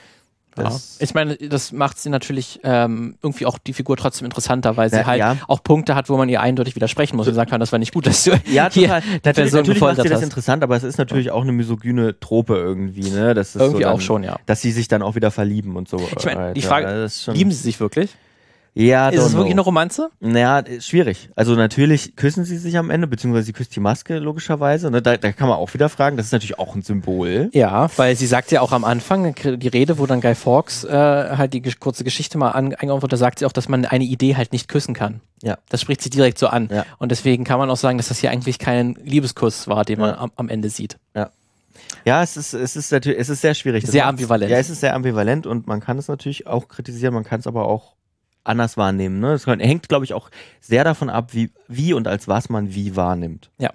Ja. Ich meine, das macht sie natürlich ähm, irgendwie auch die Figur trotzdem interessanter, weil sie ja, halt ja. auch Punkte hat, wo man ihr eindeutig widersprechen muss und sagen kann, das war nicht gut, dass du ja, hier total. die Person natürlich macht sie das interessant, aber es ist natürlich auch eine misogyne Trope irgendwie, ne? Das ist irgendwie so dann, auch schon, ja. Dass sie sich dann auch wieder verlieben und so. Ich meine, die Frage, lieben sie sich wirklich? Ja, ist es wirklich eine Romanze? Naja, schwierig. Also natürlich küssen sie sich am Ende, beziehungsweise sie küsst die Maske logischerweise. Ne? Da, da kann man auch wieder fragen, das ist natürlich auch ein Symbol. Ja, weil sie sagt ja auch am Anfang, die Rede, wo dann Guy Fawkes äh, halt die kurze Geschichte mal eingeordnet wird, da sagt sie auch, dass man eine Idee halt nicht küssen kann. Ja. Das spricht sie direkt so an. Ja. Und deswegen kann man auch sagen, dass das hier eigentlich kein Liebeskuss war, den man am, am Ende sieht. Ja. Ja, es ist, es ist natürlich, es ist sehr schwierig. sehr ambivalent. Ja, es ist sehr ambivalent und man kann es natürlich auch kritisieren, man kann es aber auch anders wahrnehmen. Ne? Das hängt, glaube ich, auch sehr davon ab, wie, wie und als was man wie wahrnimmt. Ja.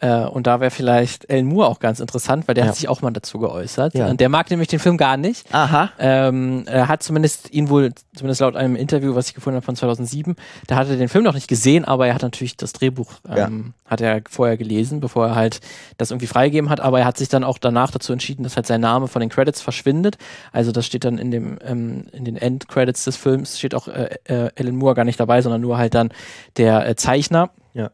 Äh, und da wäre vielleicht Alan Moore auch ganz interessant, weil der ja. hat sich auch mal dazu geäußert. Ja. Und der mag nämlich den Film gar nicht. Aha. Ähm, er hat zumindest ihn wohl, zumindest laut einem Interview, was ich gefunden habe von 2007, da hat er den Film noch nicht gesehen, aber er hat natürlich das Drehbuch, ähm, ja. hat er vorher gelesen, bevor er halt das irgendwie freigegeben hat. Aber er hat sich dann auch danach dazu entschieden, dass halt sein Name von den Credits verschwindet. Also das steht dann in dem ähm, in den Endcredits des Films steht auch äh, äh, Alan Moore gar nicht dabei, sondern nur halt dann der äh, Zeichner. Ja.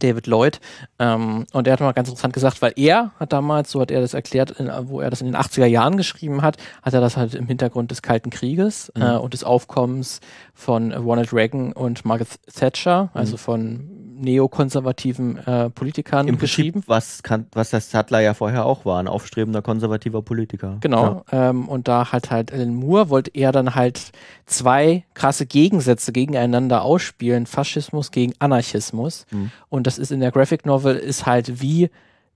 David Lloyd. Ähm, und er hat mal ganz interessant gesagt, weil er hat damals, so hat er das erklärt, in, wo er das in den 80er Jahren geschrieben hat, hat er das halt im Hintergrund des Kalten Krieges mhm. äh, und des Aufkommens von Ronald Reagan und Margaret Thatcher, also mhm. von neokonservativen äh, Politikern Im geschrieben. Prinzip, was, kann, was das Sattler ja vorher auch war, ein aufstrebender konservativer Politiker. Genau. Ja. Ähm, und da hat halt Alan Moore, wollte er dann halt zwei krasse Gegensätze gegeneinander ausspielen, Faschismus gegen Anarchismus. Mhm. Und das ist in der Graphic Novel ist halt wie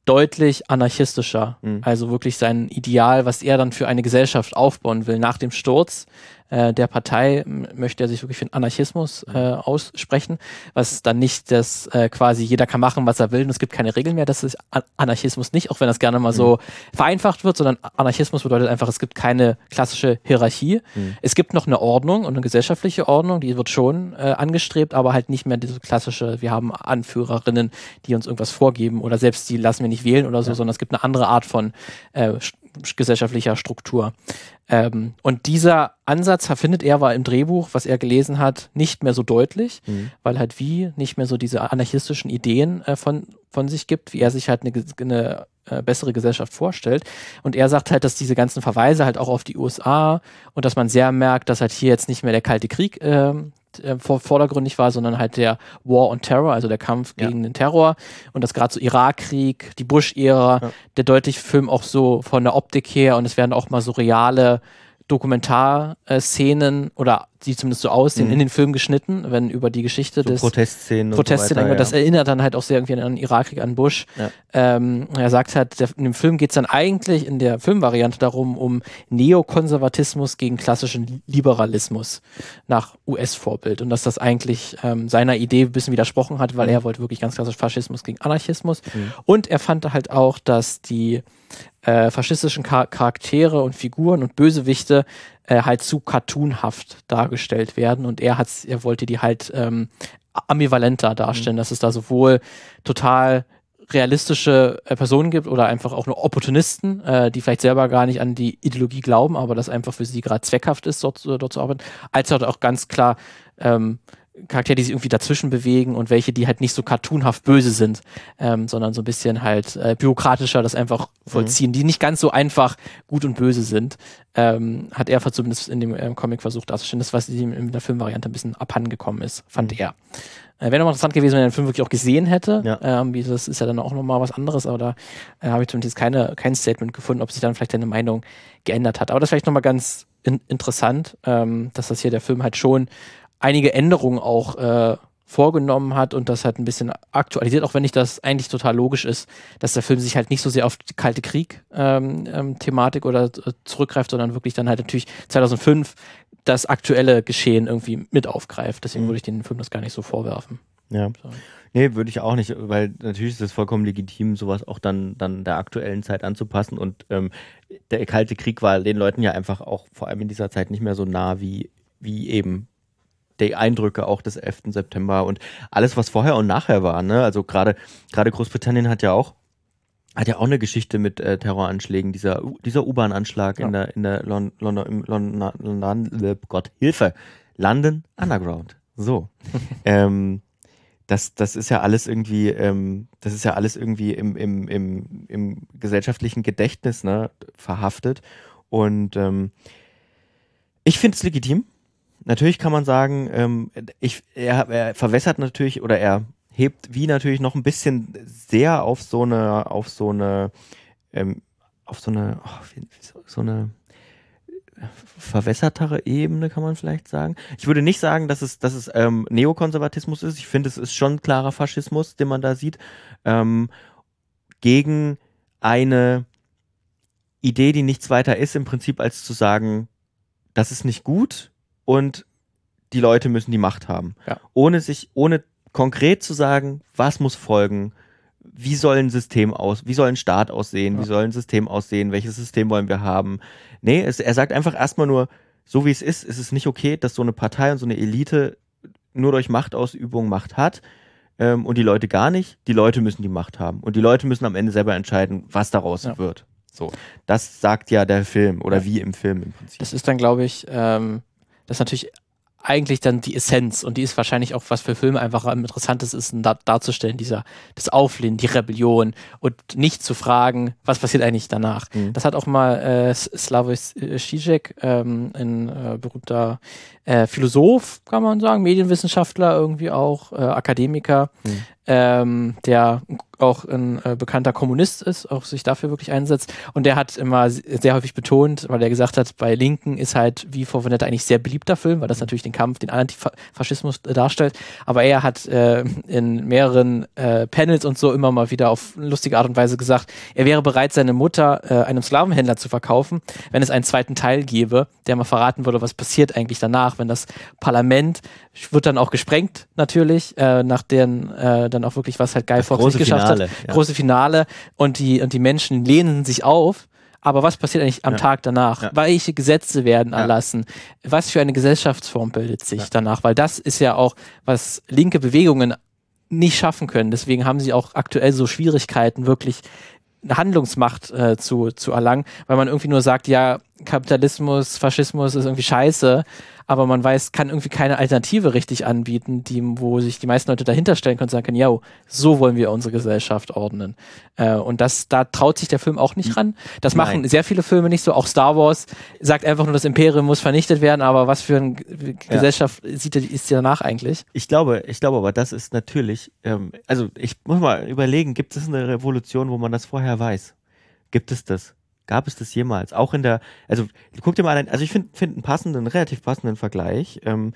deutlich anarchistischer. Mhm. Also wirklich sein Ideal, was er dann für eine Gesellschaft aufbauen will nach dem Sturz äh, der Partei möchte er sich wirklich für den Anarchismus äh, aussprechen, was dann nicht das äh, quasi jeder kann machen, was er will und es gibt keine Regeln mehr. Das ist Anarchismus nicht, auch wenn das gerne mal so mhm. vereinfacht wird, sondern Anarchismus bedeutet einfach, es gibt keine klassische Hierarchie. Mhm. Es gibt noch eine Ordnung und eine gesellschaftliche Ordnung, die wird schon äh, angestrebt, aber halt nicht mehr diese klassische, wir haben Anführerinnen, die uns irgendwas vorgeben oder selbst die lassen wir nicht wählen oder so, ja. sondern es gibt eine andere Art von äh, gesellschaftlicher Struktur. Ähm, und dieser Ansatz findet er war im Drehbuch, was er gelesen hat, nicht mehr so deutlich, mhm. weil halt wie nicht mehr so diese anarchistischen Ideen äh, von, von sich gibt, wie er sich halt eine, eine äh, bessere Gesellschaft vorstellt. Und er sagt halt, dass diese ganzen Verweise halt auch auf die USA und dass man sehr merkt, dass halt hier jetzt nicht mehr der Kalte Krieg äh, äh, vordergründig war, sondern halt der War on Terror, also der Kampf ja. gegen den Terror und das gerade so Irakkrieg, die Bush-Ära, ja. der deutlich Film auch so von der Optik her und es werden auch mal so reale Dokumentarszenen oder die zumindest so aussehen, Mhm. in den Film geschnitten, wenn über die Geschichte So des Protestszenen. Protestszenen, so weiter, das ja. erinnert dann halt auch sehr irgendwie an den Irakkrieg, an Bush. Ja. Ähm, er sagt halt, der, in dem Film geht es dann eigentlich in der Filmvariante darum, um Neokonservatismus gegen klassischen Liberalismus nach US-Vorbild und dass das eigentlich ähm, seiner Idee ein bisschen widersprochen hat, weil Mhm. er wollte wirklich ganz klassisch Faschismus gegen Anarchismus. Mhm. Und er fand halt auch, dass die äh, faschistischen Char Charaktere und Figuren und Bösewichte äh, halt zu cartoonhaft dargestellt werden. Und er hat's, er wollte die halt ähm, ambivalenter darstellen, dass es da sowohl total realistische äh, Personen gibt oder einfach auch nur Opportunisten, äh, die vielleicht selber gar nicht an die Ideologie glauben, aber das einfach für sie gerade zweckhaft ist, dort, dort zu arbeiten, als halt auch ganz klar ähm, Charaktere, die sich irgendwie dazwischen bewegen und welche, die halt nicht so cartoonhaft böse sind, ähm, sondern so ein bisschen halt äh, bürokratischer das einfach vollziehen, die nicht ganz so einfach gut und böse sind, ähm, hat er zumindest in dem ähm, Comic versucht darzustellen, das was ihm in der Filmvariante ein bisschen abhandengekommen ist, fand Mhm. er. Äh, Wäre nochmal interessant gewesen, wenn er den Film wirklich auch gesehen hätte. Ja. Ähm, wie, das ist ja dann auch nochmal was anderes, aber da äh, habe ich zumindest keine, kein Statement gefunden, ob sich dann vielleicht seine Meinung geändert hat. Aber das ist vielleicht nochmal ganz in, interessant, ähm, dass das hier der Film halt schon einige Änderungen auch äh, vorgenommen hat und das halt ein bisschen aktualisiert, auch wenn nicht das eigentlich total logisch ist, dass der Film sich halt nicht so sehr auf die Kalte Krieg-Thematik oder äh, zurückgreift, sondern wirklich dann halt natürlich 2005 das aktuelle Geschehen irgendwie mit aufgreift. Deswegen Mhm. würde ich den Film das gar nicht so vorwerfen. Ja. So. Nee, würde ich auch nicht, weil natürlich ist es vollkommen legitim, sowas auch dann, dann der aktuellen Zeit anzupassen. Und ähm, der Kalte Krieg war den Leuten ja einfach auch vor allem in dieser Zeit nicht mehr so nah wie, wie eben die Eindrücke auch des 11. September und alles, was vorher und nachher war. Ne? Also gerade gerade Großbritannien hat ja auch hat ja auch eine Geschichte mit äh, Terroranschlägen, dieser, dieser U-Bahn-Anschlag Ja. in der, in der Lon, Lon, im Lon, Lon, Lon, Gott, Hilfe, London Underground. So. ähm, das, das ist ja alles irgendwie, ähm, das ist ja alles irgendwie im, im, im, im gesellschaftlichen Gedächtnis ne, verhaftet. Und ähm, ich finde es legitim. Natürlich kann man sagen, ähm, ich, er, er verwässert natürlich oder er hebt wie natürlich noch ein bisschen sehr auf so eine, auf so eine, ähm, auf so eine, oh, so eine verwässertere Ebene, kann man vielleicht sagen. Ich würde nicht sagen, dass es, dass es ähm, Neokonservatismus ist. Ich finde, es ist schon klarer Faschismus, den man da sieht, ähm, gegen eine Idee, die nichts weiter ist, im Prinzip als zu sagen, das ist nicht gut und die Leute müssen die Macht haben. Ja. Ohne sich, ohne konkret zu sagen, was muss folgen, wie soll ein System aus, wie soll ein Staat aussehen, Ja. wie soll ein System aussehen, welches System wollen wir haben. Nee, es, er sagt einfach erstmal nur, so wie es ist, ist es nicht okay, dass so eine Partei und so eine Elite nur durch Machtausübung Macht hat ähm, und die Leute gar nicht. Die Leute müssen die Macht haben und die Leute müssen am Ende selber entscheiden, was daraus Ja. wird. So, das sagt ja der Film oder Ja. wie im Film im Prinzip. Das ist dann, glaube ich, ähm, das ist natürlich eigentlich dann die Essenz und die ist wahrscheinlich auch, was für Filme einfach am interessantesten ist, da, darzustellen, dieser, das Auflehnen, die Rebellion und nicht zu fragen, was passiert eigentlich danach. Mhm. Das hat auch mal äh, Slavoj Žižek, ähm, ein äh, berühmter äh, Philosoph, kann man sagen, Medienwissenschaftler irgendwie auch, äh, Akademiker, Mhm. Ähm, der auch ein äh, bekannter Kommunist ist, auch sich dafür wirklich einsetzt. Und der hat immer sehr häufig betont, weil er gesagt hat, bei Linken ist halt wie vor Vendetta eigentlich sehr beliebter Film, weil das natürlich den Kampf, den Antifaschismus äh, darstellt. Aber er hat äh, in mehreren äh, Panels und so immer mal wieder auf lustige Art und Weise gesagt, er wäre bereit, seine Mutter äh, einem Sklavenhändler zu verkaufen, wenn es einen zweiten Teil gäbe, der mal verraten würde, was passiert eigentlich danach, wenn das Parlament wird dann auch gesprengt, natürlich, äh, nach deren äh, dann auch wirklich was halt Guy Das Fawkes große nicht geschafft Finale, hat. ja. Große Finale und die, und die Menschen lehnen sich auf. Aber was passiert eigentlich am Ja. Tag danach? Ja. Welche Gesetze werden erlassen? Was für eine Gesellschaftsform bildet sich danach? Weil das ist ja auch, was linke Bewegungen nicht schaffen können. Deswegen haben sie auch aktuell so Schwierigkeiten, wirklich eine Handlungsmacht äh, zu, zu erlangen, weil man irgendwie nur sagt, ja, Kapitalismus, Faschismus ist irgendwie scheiße, aber man weiß, kann irgendwie keine Alternative richtig anbieten, die, wo sich die meisten Leute dahinter stellen können und sagen können, ja, so wollen wir unsere Gesellschaft ordnen. Äh, und das, da traut sich der Film auch nicht ran. Das machen Nein. sehr viele Filme nicht so. Auch Star Wars sagt einfach nur, das Imperium muss vernichtet werden, aber was für eine Gesellschaft sieht, die- ist die danach eigentlich? Ich glaube, ich glaube aber, das ist natürlich, ähm, also ich muss mal überlegen, gibt es eine Revolution, wo man das vorher weiß? Gibt es das? Gab es das jemals? Auch in der, also guck dir mal an, also ich finde find einen passenden, einen relativ passenden Vergleich, ähm,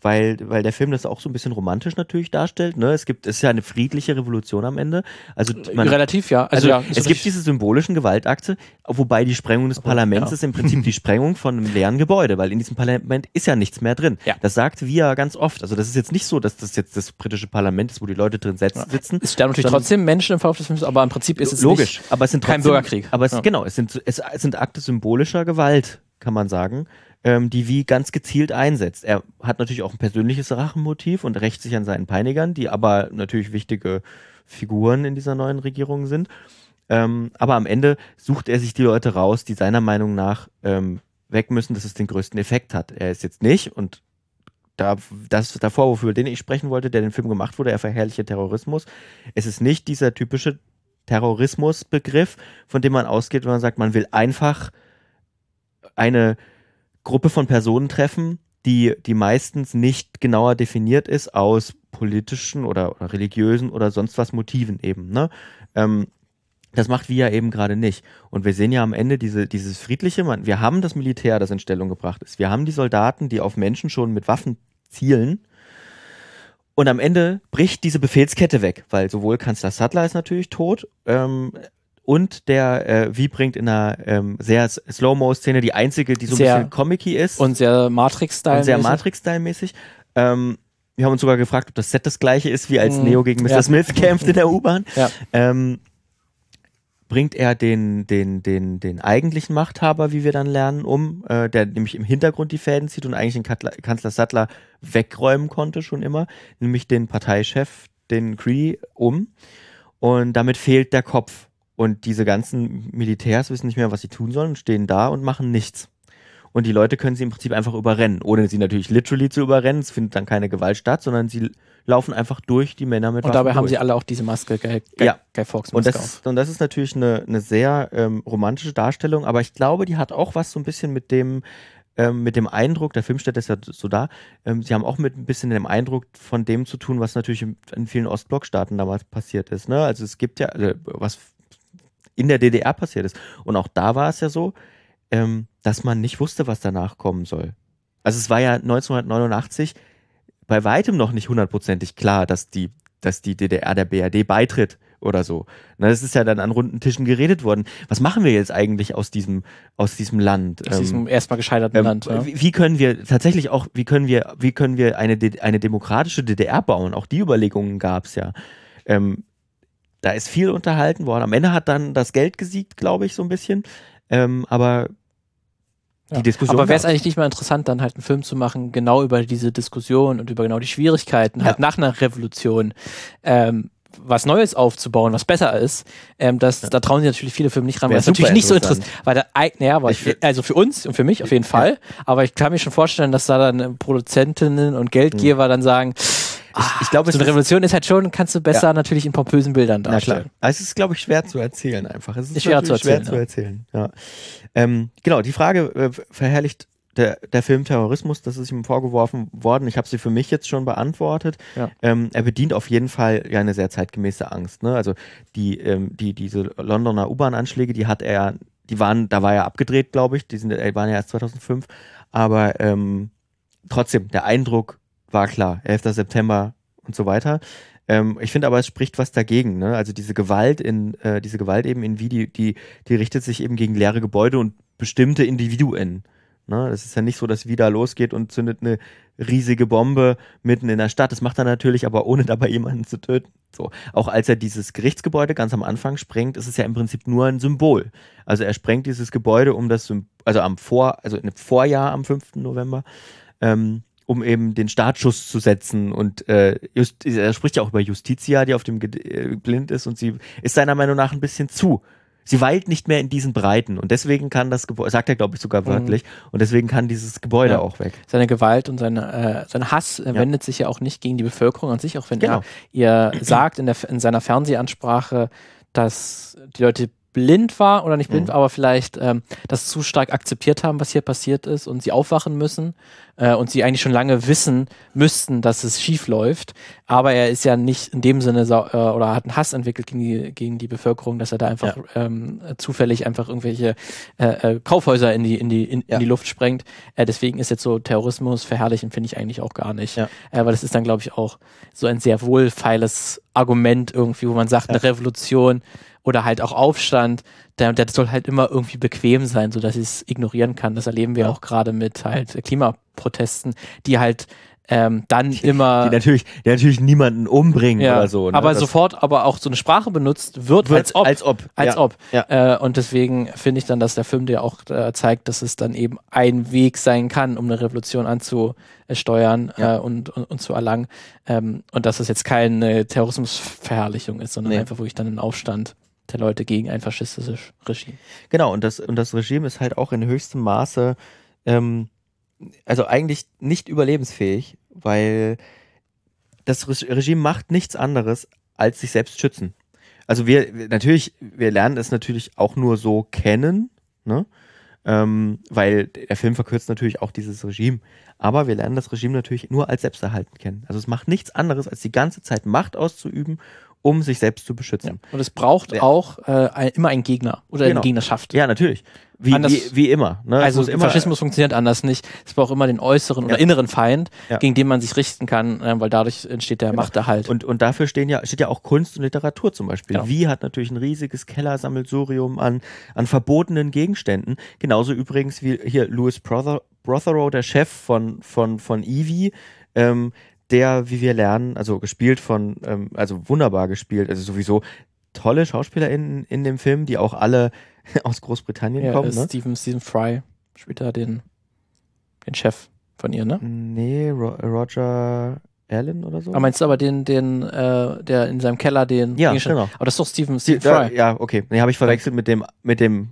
weil, weil der Film das auch so ein bisschen romantisch natürlich darstellt. Ne? Es gibt, es ist ja eine friedliche Revolution am Ende. Also man, Relativ, ja. also, ja, es gibt diese symbolischen Gewaltakte, wobei die Sprengung des Parlaments ja. ist im Prinzip die Sprengung von einem leeren Gebäude, weil in diesem Parlament ist ja nichts mehr drin. Ja. Das sagt Via ganz oft. Also das ist jetzt nicht so, dass das jetzt das britische Parlament ist, wo die Leute drin sitzen. Es sterben natürlich trotzdem Menschen im Verlauf des Films, aber im Prinzip ist es Logisch, nicht aber es sind kein trotzdem, Bürgerkrieg. Aber es, Ja. genau, es sind, es, es sind Akte symbolischer Gewalt, kann man sagen, ähm, die wie ganz gezielt einsetzt. Er hat natürlich auch ein persönliches Rachenmotiv und rächt sich an seinen Peinigern, die aber natürlich wichtige Figuren in dieser neuen Regierung sind. Ähm, aber am Ende sucht er sich die Leute raus, die seiner Meinung nach ähm, weg müssen, dass es den größten Effekt hat. Er ist jetzt nicht und da, das ist der Vorwurf, über den ich sprechen wollte, der den Film gemacht wurde, er verherrliche Terrorismus. Es ist nicht dieser typische Terrorismusbegriff, von dem man ausgeht, wenn man sagt, man will einfach eine Gruppe von Personen treffen, die, die meistens nicht genauer definiert ist aus politischen oder, oder religiösen oder sonst was Motiven eben. Ne? Ähm, das macht wir ja eben gerade nicht. Und wir sehen ja am Ende diese, dieses friedliche, man, wir haben das Militär, das in Stellung gebracht ist. Wir haben die Soldaten, die auf Menschen schon mit Waffen zielen. Und am Ende bricht diese Befehlskette weg, weil sowohl Kanzler Sattler ist natürlich tot ähm, und der äh, Wie bringt in einer ähm, sehr Slow-Mo-Szene die einzige, die so ein Sehr- bisschen comic ist Und sehr Matrix-Style. und sehr Matrix-Style-mäßig. Ähm, wir haben uns sogar gefragt, ob das Set das gleiche ist, wie als Mhm. Neo gegen Mr. Ja. Smith kämpft in der U-Bahn. Ja. Ähm, bringt er den, den, den, den eigentlichen Machthaber, wie wir dann lernen, um, äh, der nämlich im Hintergrund die Fäden zieht und eigentlich den Kanzler, Kanzler Sattler wegräumen konnte schon immer, nämlich den Parteichef, den Cree, um. Und damit fehlt der Kopf. Und diese ganzen Militärs wissen nicht mehr, was sie tun sollen, stehen da und machen nichts. Und die Leute können sie im Prinzip einfach überrennen, ohne sie natürlich literally zu überrennen. Es findet dann keine Gewalt statt, sondern sie laufen einfach durch die Männer mit Und dabei Waffen haben durch. sie alle auch diese Maske, Guy, Guy, Ja. Guy Fawkes Und Maske das, ist, und das ist natürlich eine, eine sehr ähm, romantische Darstellung, aber ich glaube, die hat auch was so ein bisschen mit dem, ähm, mit dem Eindruck, der Film stellt das ja so dar, ähm, sie haben auch mit ein bisschen dem Eindruck von dem zu tun, was natürlich in, in vielen Ostblockstaaten damals passiert ist. Ne? Also es gibt ja, also was in der DDR passiert ist. Und auch da war es ja so, ähm, dass man nicht wusste, was danach kommen soll. Also es war ja 1989 bei weitem noch nicht hundertprozentig klar, dass die, dass die DDR der BRD beitritt oder so. Na, das ist ja dann an runden Tischen geredet worden. Was machen wir jetzt eigentlich aus diesem, aus diesem Land? aus Ähm, diesem erstmal gescheiterten ähm, Land. Ja. wie, wie können wir tatsächlich auch, wie können wir, wie können wir eine, eine demokratische DDR bauen? Auch die Überlegungen gab es ja. Ähm, da ist viel unterhalten worden. Am Ende hat dann das Geld gesiegt, glaube ich, so ein bisschen. Ähm, aber die Ja. Diskussion. Aber wäre es eigentlich nicht mal interessant, dann halt einen Film zu machen, genau über diese Diskussion und über genau die Schwierigkeiten, halt Ja. nach einer Revolution ähm, was Neues aufzubauen, was besser ist. Ähm, das, Da trauen sich natürlich viele Filme nicht ran, weil es natürlich nicht so interessant. weil da, naja, aber Ich also für uns und für mich auf jeden Fall. Aber ich kann mir schon vorstellen, dass da dann Produzentinnen und Geldgeber dann sagen, ich, ich glaube, so eine Revolution ist halt schon, kannst du besser Ja. natürlich in pompösen Bildern na klar. darstellen. Also Es ist, glaube ich, schwer zu erzählen einfach. Es ist, schwer zu erzählen, schwer zu erzählen. Ja. Ähm, genau, die Frage äh, verherrlicht der, der Film Terrorismus, das ist ihm vorgeworfen worden. Ich habe sie für mich jetzt schon beantwortet. Ja. Ähm, er bedient auf jeden Fall ja eine sehr zeitgemäße Angst. Ne? Also die, ähm, die, diese Londoner U-Bahn-Anschläge, die hat er, die waren, da war er abgedreht, glaube ich. Die sind, äh, waren ja erst 2005. Aber ähm, trotzdem, der Eindruck war klar. 11. September und so weiter. Ähm, ich finde aber, es spricht was dagegen. Ne? Also diese Gewalt in, äh, diese Gewalt eben in wie, die, die, richtet sich eben gegen leere Gebäude und bestimmte Individuen. Ne? Das ist ja nicht so, dass wieder losgeht und zündet eine riesige Bombe mitten in der Stadt. Das macht er natürlich, aber ohne dabei jemanden zu töten. So. Auch als er dieses Gerichtsgebäude ganz am Anfang sprengt, ist es ja im Prinzip nur ein Symbol. Also er sprengt dieses Gebäude um das, also am Vor, also im Vorjahr am 5. November, ähm, um eben den Startschuss zu setzen. Und äh, just, er spricht ja auch über Justitia, die auf dem Ge äh, blind ist und sie ist seiner Meinung nach ein bisschen zu. Sie weilt nicht mehr in diesen Breiten und deswegen kann das Gebäude, sagt er glaube ich sogar wörtlich, und deswegen kann dieses Gebäude Ja. auch weg. seine Gewalt und seine, äh, sein Hass äh, Ja. wendet sich ja auch nicht gegen die Bevölkerung an sich, auch wenn Genau. er ihr sagt in, der, in seiner Fernsehansprache, dass die Leute blind war oder nicht blind, mhm. aber vielleicht ähm, das zu stark akzeptiert haben, was hier passiert ist und sie aufwachen müssen äh, und sie eigentlich schon lange wissen müssten, dass es schief läuft. Aber er ist ja nicht in dem Sinne äh, oder hat einen Hass entwickelt gegen die, gegen die Bevölkerung, dass er da einfach ja. ähm, zufällig einfach irgendwelche äh, äh, Kaufhäuser in die, in die, in, ja. in die Luft sprengt. Äh, deswegen ist jetzt so Terrorismus verherrlichen, finde ich eigentlich auch gar nicht. Ja. Äh, weil das ist dann, glaube ich, auch so ein sehr wohlfeiles Argument irgendwie, wo man sagt, eine Revolution oder halt auch Aufstand, der, der soll halt immer irgendwie bequem sein, sodass ich es ignorieren kann. Das erleben wir ja. auch gerade mit halt Klimaprotesten, die halt ähm, dann die, immer. Die natürlich, die natürlich niemanden umbringen ja, oder so. Ne? Aber das sofort aber auch so eine Sprache benutzt wird, als ob. Als ob. Als ja, ob. Ja. Äh, und deswegen finde ich dann, dass der Film dir auch äh, zeigt, dass es dann eben ein Weg sein kann, um eine Revolution anzusteuern äh, und, und, und, zu erlangen. Ähm, und dass es jetzt keine Terrorismusverherrlichung ist, sondern nee. einfach wirklich dann ein Aufstand der Leute gegen ein faschistisches Regime. Genau, und das, und das Regime ist halt auch in höchstem Maße ähm, also eigentlich nicht überlebensfähig, weil das Regime macht nichts anderes, als sich selbst schützen. Also wir, natürlich, wir lernen es natürlich auch nur so kennen, ne? Ähm, weil der Film verkürzt natürlich auch dieses Regime. Aber wir lernen das Regime natürlich nur als Selbsterhalten kennen. Also es macht nichts anderes, als die ganze Zeit Macht auszuüben um sich selbst zu beschützen. Ja. Und es braucht ja. auch äh, immer einen Gegner oder genau. eine Gegnerschaft. Ja, natürlich. Wie, anders, wie, wie immer. Ne? Also immer, Faschismus funktioniert anders nicht. Es braucht immer den äußeren ja. oder inneren Feind, gegen den man sich richten kann, äh, weil dadurch entsteht der genau. Machterhalt. Und, und dafür stehen ja, steht ja auch Kunst und Literatur zum Beispiel. Genau. Wie hat natürlich ein riesiges Kellersammelsurium an, an verbotenen Gegenständen. Genauso übrigens wie hier Louis Brother, Prothero, der Chef von, von, von Evie, ähm, der, wie wir lernen, also gespielt von, ähm, also wunderbar gespielt, also sowieso tolle Schauspieler in, dem Film, die auch alle aus Großbritannien ja, kommen. Ne? Stephen, Stephen Fry spielt da den, den Chef von ihr, ne? Nee, Ro Roger Allen oder so. Aber ah, meinst du aber den, den, äh, der in seinem Keller den. Ja, genau. Aber das ist doch Stephen, Stephen Fry. Ja, okay. Nee, habe ich verwechselt mit dem, mit dem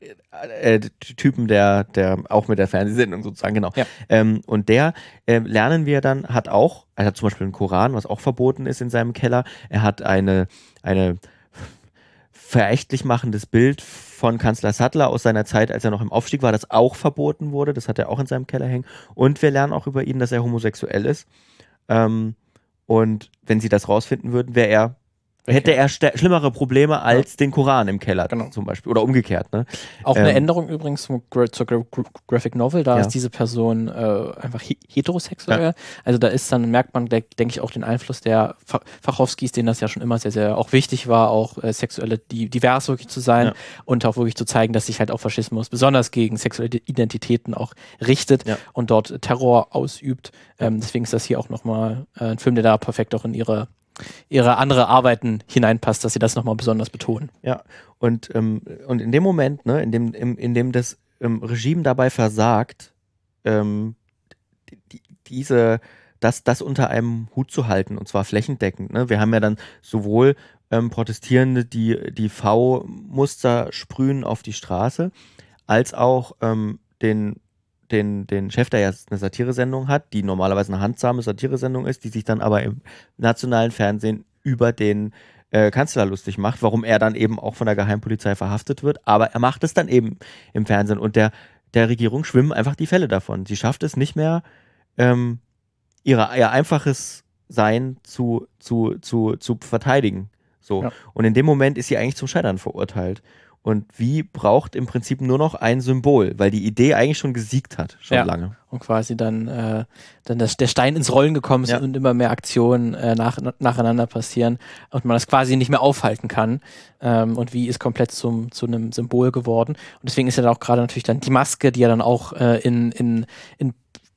äh, Typen, der, der auch mit der Fernsehsendung sozusagen, genau. Ja. Ähm, und der äh, lernen wir dann, hat auch, er hat zum Beispiel einen Koran, was auch verboten ist in seinem Keller. Er hat eine, eine verächtlich machendes Bild von Kanzler Sattler aus seiner Zeit, als er noch im Aufstieg war, das auch verboten wurde. Das hat er auch in seinem Keller hängen. Und wir lernen auch über ihn, dass er homosexuell ist. Ähm, und wenn sie das rausfinden würden, wäre er hätte er schlimmere Probleme als ja. den Koran im Keller genau. zum Beispiel. Oder umgekehrt. Ne? Auch ähm, eine Änderung übrigens zum, zur Gra Graphic Novel, da ja. ist diese Person äh, einfach heterosexuell. Ja. Also da ist dann, merkt man, denke ich, auch den Einfluss der Fachowskis, denen das ja schon immer sehr, sehr auch wichtig war, auch äh, sexuelle, die, divers wirklich zu sein und auch wirklich zu zeigen, dass sich halt auch Faschismus besonders gegen sexuelle Identitäten auch richtet und dort Terror ausübt. Ähm, deswegen ist das hier auch nochmal äh, ein Film, der da perfekt auch in ihre ihre andere Arbeiten hineinpasst, dass sie das nochmal besonders betonen. Ja, und, ähm, und in dem Moment, ne, in dem, in, in dem das ähm, Regime dabei versagt, ähm, die, diese, das, das unter einem Hut zu halten, und zwar flächendeckend. Ne? Wir haben ja dann sowohl ähm, Protestierende, die die V-Muster sprühen auf die Straße, als auch ähm, den den, den Chef, der ja eine Satiresendung hat, die normalerweise eine handsame Satiresendung ist, die sich dann aber im nationalen Fernsehen über den äh, Kanzler lustig macht, warum er dann eben auch von der Geheimpolizei verhaftet wird. Aber er macht es dann eben im Fernsehen und der, der Regierung schwimmen einfach die Fälle davon. Sie schafft es nicht mehr, ähm, ihre, ihr einfaches Sein zu, zu, zu, zu verteidigen. So. Ja. Und in dem Moment ist sie eigentlich zum Scheitern verurteilt. Und wie braucht im Prinzip nur noch ein Symbol, weil die Idee eigentlich schon gesiegt hat, schon ja. lange. Und quasi dann, äh, dann das, der Stein ins Rollen gekommen ist ja. und immer mehr Aktionen äh, nach, nacheinander passieren und man das quasi nicht mehr aufhalten kann. Ähm, und wie ist komplett zum, zu einem Symbol geworden. Und deswegen ist ja auch gerade natürlich dann die Maske, die ja dann auch äh, in, in, in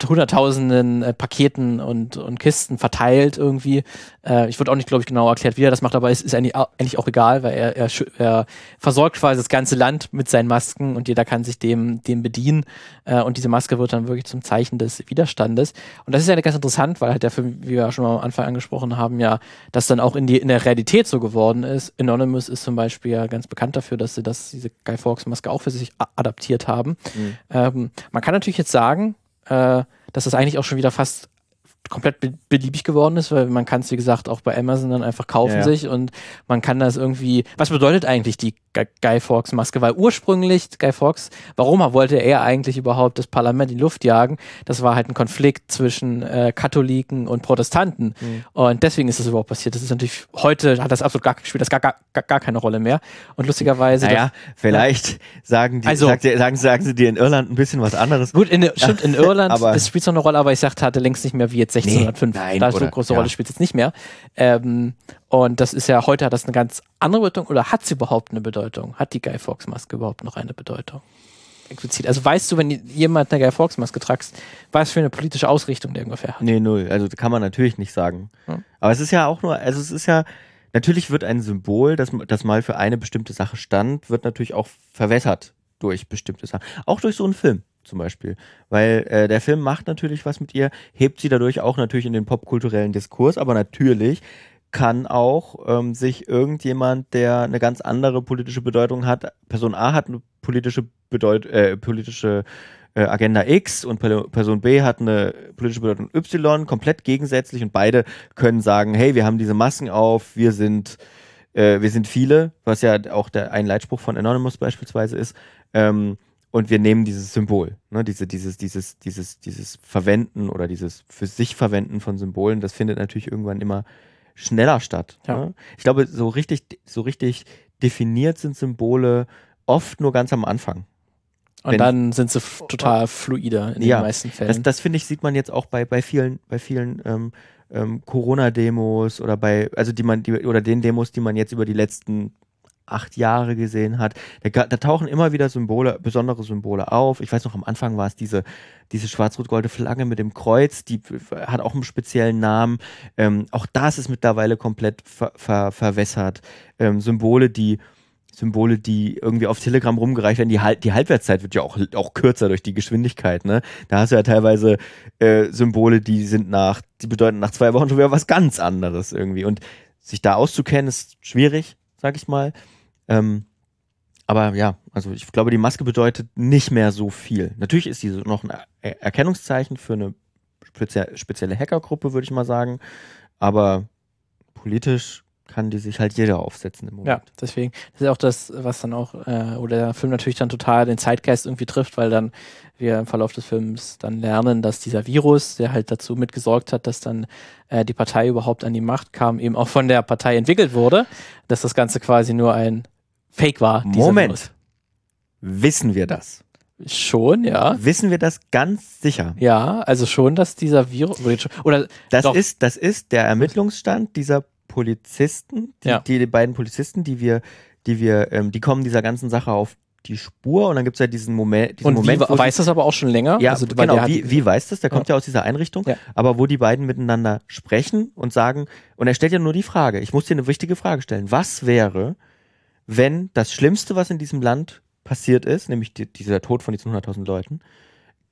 hunderttausenden äh, Paketen und, und Kisten verteilt irgendwie. Äh, ich wurde auch nicht, glaube ich, genau erklärt, wie er das macht, aber es ist eigentlich, eigentlich auch egal, weil er, er, er, versorgt quasi das ganze Land mit seinen Masken und jeder kann sich dem, dem bedienen. Äh, und diese Maske wird dann wirklich zum Zeichen des Widerstandes. Und das ist ja ganz interessant, weil halt der Film, wie wir ja schon mal am Anfang angesprochen haben, ja, das dann auch in, die, in der Realität so geworden ist. Anonymous ist zum Beispiel ja ganz bekannt dafür, dass sie das, diese Guy Fawkes Maske auch für sich adaptiert haben. Mhm. Ähm, man kann natürlich jetzt sagen, äh, dass das eigentlich auch schon wieder fast komplett be beliebig geworden ist, weil man kann es, wie gesagt, auch bei Amazon dann einfach kaufen Ja, ja. sich und man kann das irgendwie. Was bedeutet eigentlich die Gu- Guy Fawkes Maske? Weil ursprünglich Guy Fawkes, warum wollte er eigentlich überhaupt das Parlament in die Luft jagen? Das war halt ein Konflikt zwischen äh, Katholiken und Protestanten Mhm. und deswegen ist das überhaupt passiert. Das ist natürlich heute hat das absolut gar spielt das gar, gar, gar- keine Rolle mehr und lustigerweise Naja, vielleicht sagen, die, Also- sagt, sagen, sagen sie dir in Irland ein bisschen was anderes. Gut, in, stimmt, in Irland es spielt noch eine Rolle, aber ich sagte, hatte längst nicht mehr wie jetzt 1605. nein, da ist so eine große ja. Rolle spielt es jetzt nicht mehr. Ähm, und das ist ja, heute hat das eine ganz andere Bedeutung oder hat sie überhaupt eine Bedeutung? Hat die Guy Fawkes Maske überhaupt noch eine Bedeutung? Explizit. Also weißt du, wenn jemand eine Guy Fawkes Maske tragst, was für eine politische Ausrichtung der ungefähr hat? Nee, null. Also kann man natürlich nicht sagen. Ja. Aber es ist ja auch nur, also es ist ja, natürlich wird ein Symbol, das, das mal für eine bestimmte Sache stand, wird natürlich auch verwässert durch bestimmte Sachen. Auch durch so einen Film zum Beispiel. Weil äh, der Film macht natürlich was mit ihr, hebt sie dadurch auch natürlich in den popkulturellen Diskurs, aber natürlich kann auch ähm, sich irgendjemand, der eine ganz andere politische Bedeutung hat, Person A hat eine politische Bedeut äh, politische äh, Agenda X und Per- Person B hat eine politische Bedeutung Y, komplett gegensätzlich und beide können sagen, hey, wir haben diese Masken auf, wir sind, äh, wir sind viele, was ja auch der ein Leitspruch von Anonymous beispielsweise ist, ähm, und wir nehmen dieses Symbol, ne, diese, dieses, dieses, dieses, dieses Verwenden oder dieses für sich Verwenden von Symbolen, das findet natürlich irgendwann immer schneller statt. Ja. Ne? Ich glaube, so richtig, so richtig definiert sind Symbole oft nur ganz am Anfang. Und Wenn- dann sind sie f- total fluide in Ja, den meisten Fällen. Das, das finde ich, sieht man jetzt auch bei, bei vielen, bei vielen ähm, ähm, Corona-Demos oder bei, also die man, die, oder den Demos, die man jetzt über die letzten acht Jahre gesehen hat. Da, da tauchen immer wieder Symbole, besondere Symbole auf. Ich weiß noch, am Anfang war es diese, diese schwarz-rot-goldene Flagge mit dem Kreuz, die hat auch einen speziellen Namen. Ähm, auch das ist mittlerweile komplett ver, ver, verwässert. Ähm, Symbole, die Symbole, die irgendwie auf Telegram rumgereicht werden, die, Hal- die Halbwertszeit wird ja auch, auch kürzer durch die Geschwindigkeit, ne? Da hast du ja teilweise äh, Symbole, die sind nach, die bedeuten nach zwei Wochen schon wieder was ganz anderes irgendwie. Und sich da auszukennen, ist schwierig, sag ich mal. Ähm, aber ja, also ich glaube, die Maske bedeutet nicht mehr so viel. Natürlich ist sie noch ein er Erkennungszeichen für eine spezie spezielle Hackergruppe, würde ich mal sagen. Aber politisch kann die sich halt jeder aufsetzen im Ja, Moment. deswegen. Das ist auch das, was dann auch, äh, oder der Film natürlich dann total den Zeitgeist irgendwie trifft, weil dann wir im Verlauf des Films dann lernen, dass dieser Virus, der halt dazu mitgesorgt hat, dass dann äh, die Partei überhaupt an die Macht kam, eben auch von der Partei entwickelt wurde, dass das Ganze quasi nur ein Fake war. Moment. Wissen wir das? Virus. Schon, ja. Wissen wir das ganz sicher? Ja, also schon, dass dieser Virus, oder, Das Doch. ist, das ist der Ermittlungsstand dieser Polizisten, die, Ja. die, die beiden Polizisten, die wir, die wir, ähm, die kommen dieser ganzen Sache auf die Spur und dann gibt es ja diesen Moment, diesen und Moment, wie, weiß das aber auch schon länger? Ja, also, genau. Wie, wie weiß das? Der kommt ja, aus dieser Einrichtung. Ja. Aber wo die beiden miteinander sprechen und sagen, und er stellt ja nur die Frage, ich muss dir eine wichtige Frage stellen. Was wäre, wenn das Schlimmste, was in diesem Land passiert ist, nämlich die, dieser Tod von diesen 100.000 Leuten,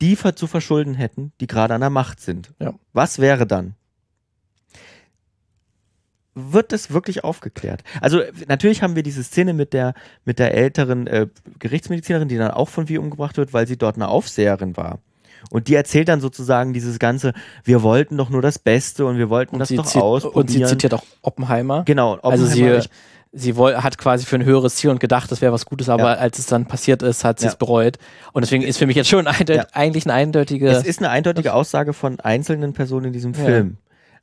die zu verschulden hätten, die gerade an der Macht sind? Ja. Was wäre dann? Wird das wirklich aufgeklärt? Also natürlich haben wir diese Szene mit der mit der älteren äh, Gerichtsmedizinerin, die dann auch von wie umgebracht wird, weil sie dort eine Aufseherin war. Und die erzählt dann sozusagen dieses ganze, wir wollten doch nur das Beste und wir wollten und das doch ausprobieren. und sie zitiert auch Oppenheimer. genau, Also sie, Oppenheimer, ich- sie hat quasi für ein höheres Ziel und gedacht, das wäre was Gutes, aber Ja. als es dann passiert ist, hat sie es Ja. bereut. Und deswegen ist für mich jetzt schon eindeut Ja. eigentlich eine eindeutige. es ist eine eindeutige Aussage von einzelnen Personen in diesem. Film.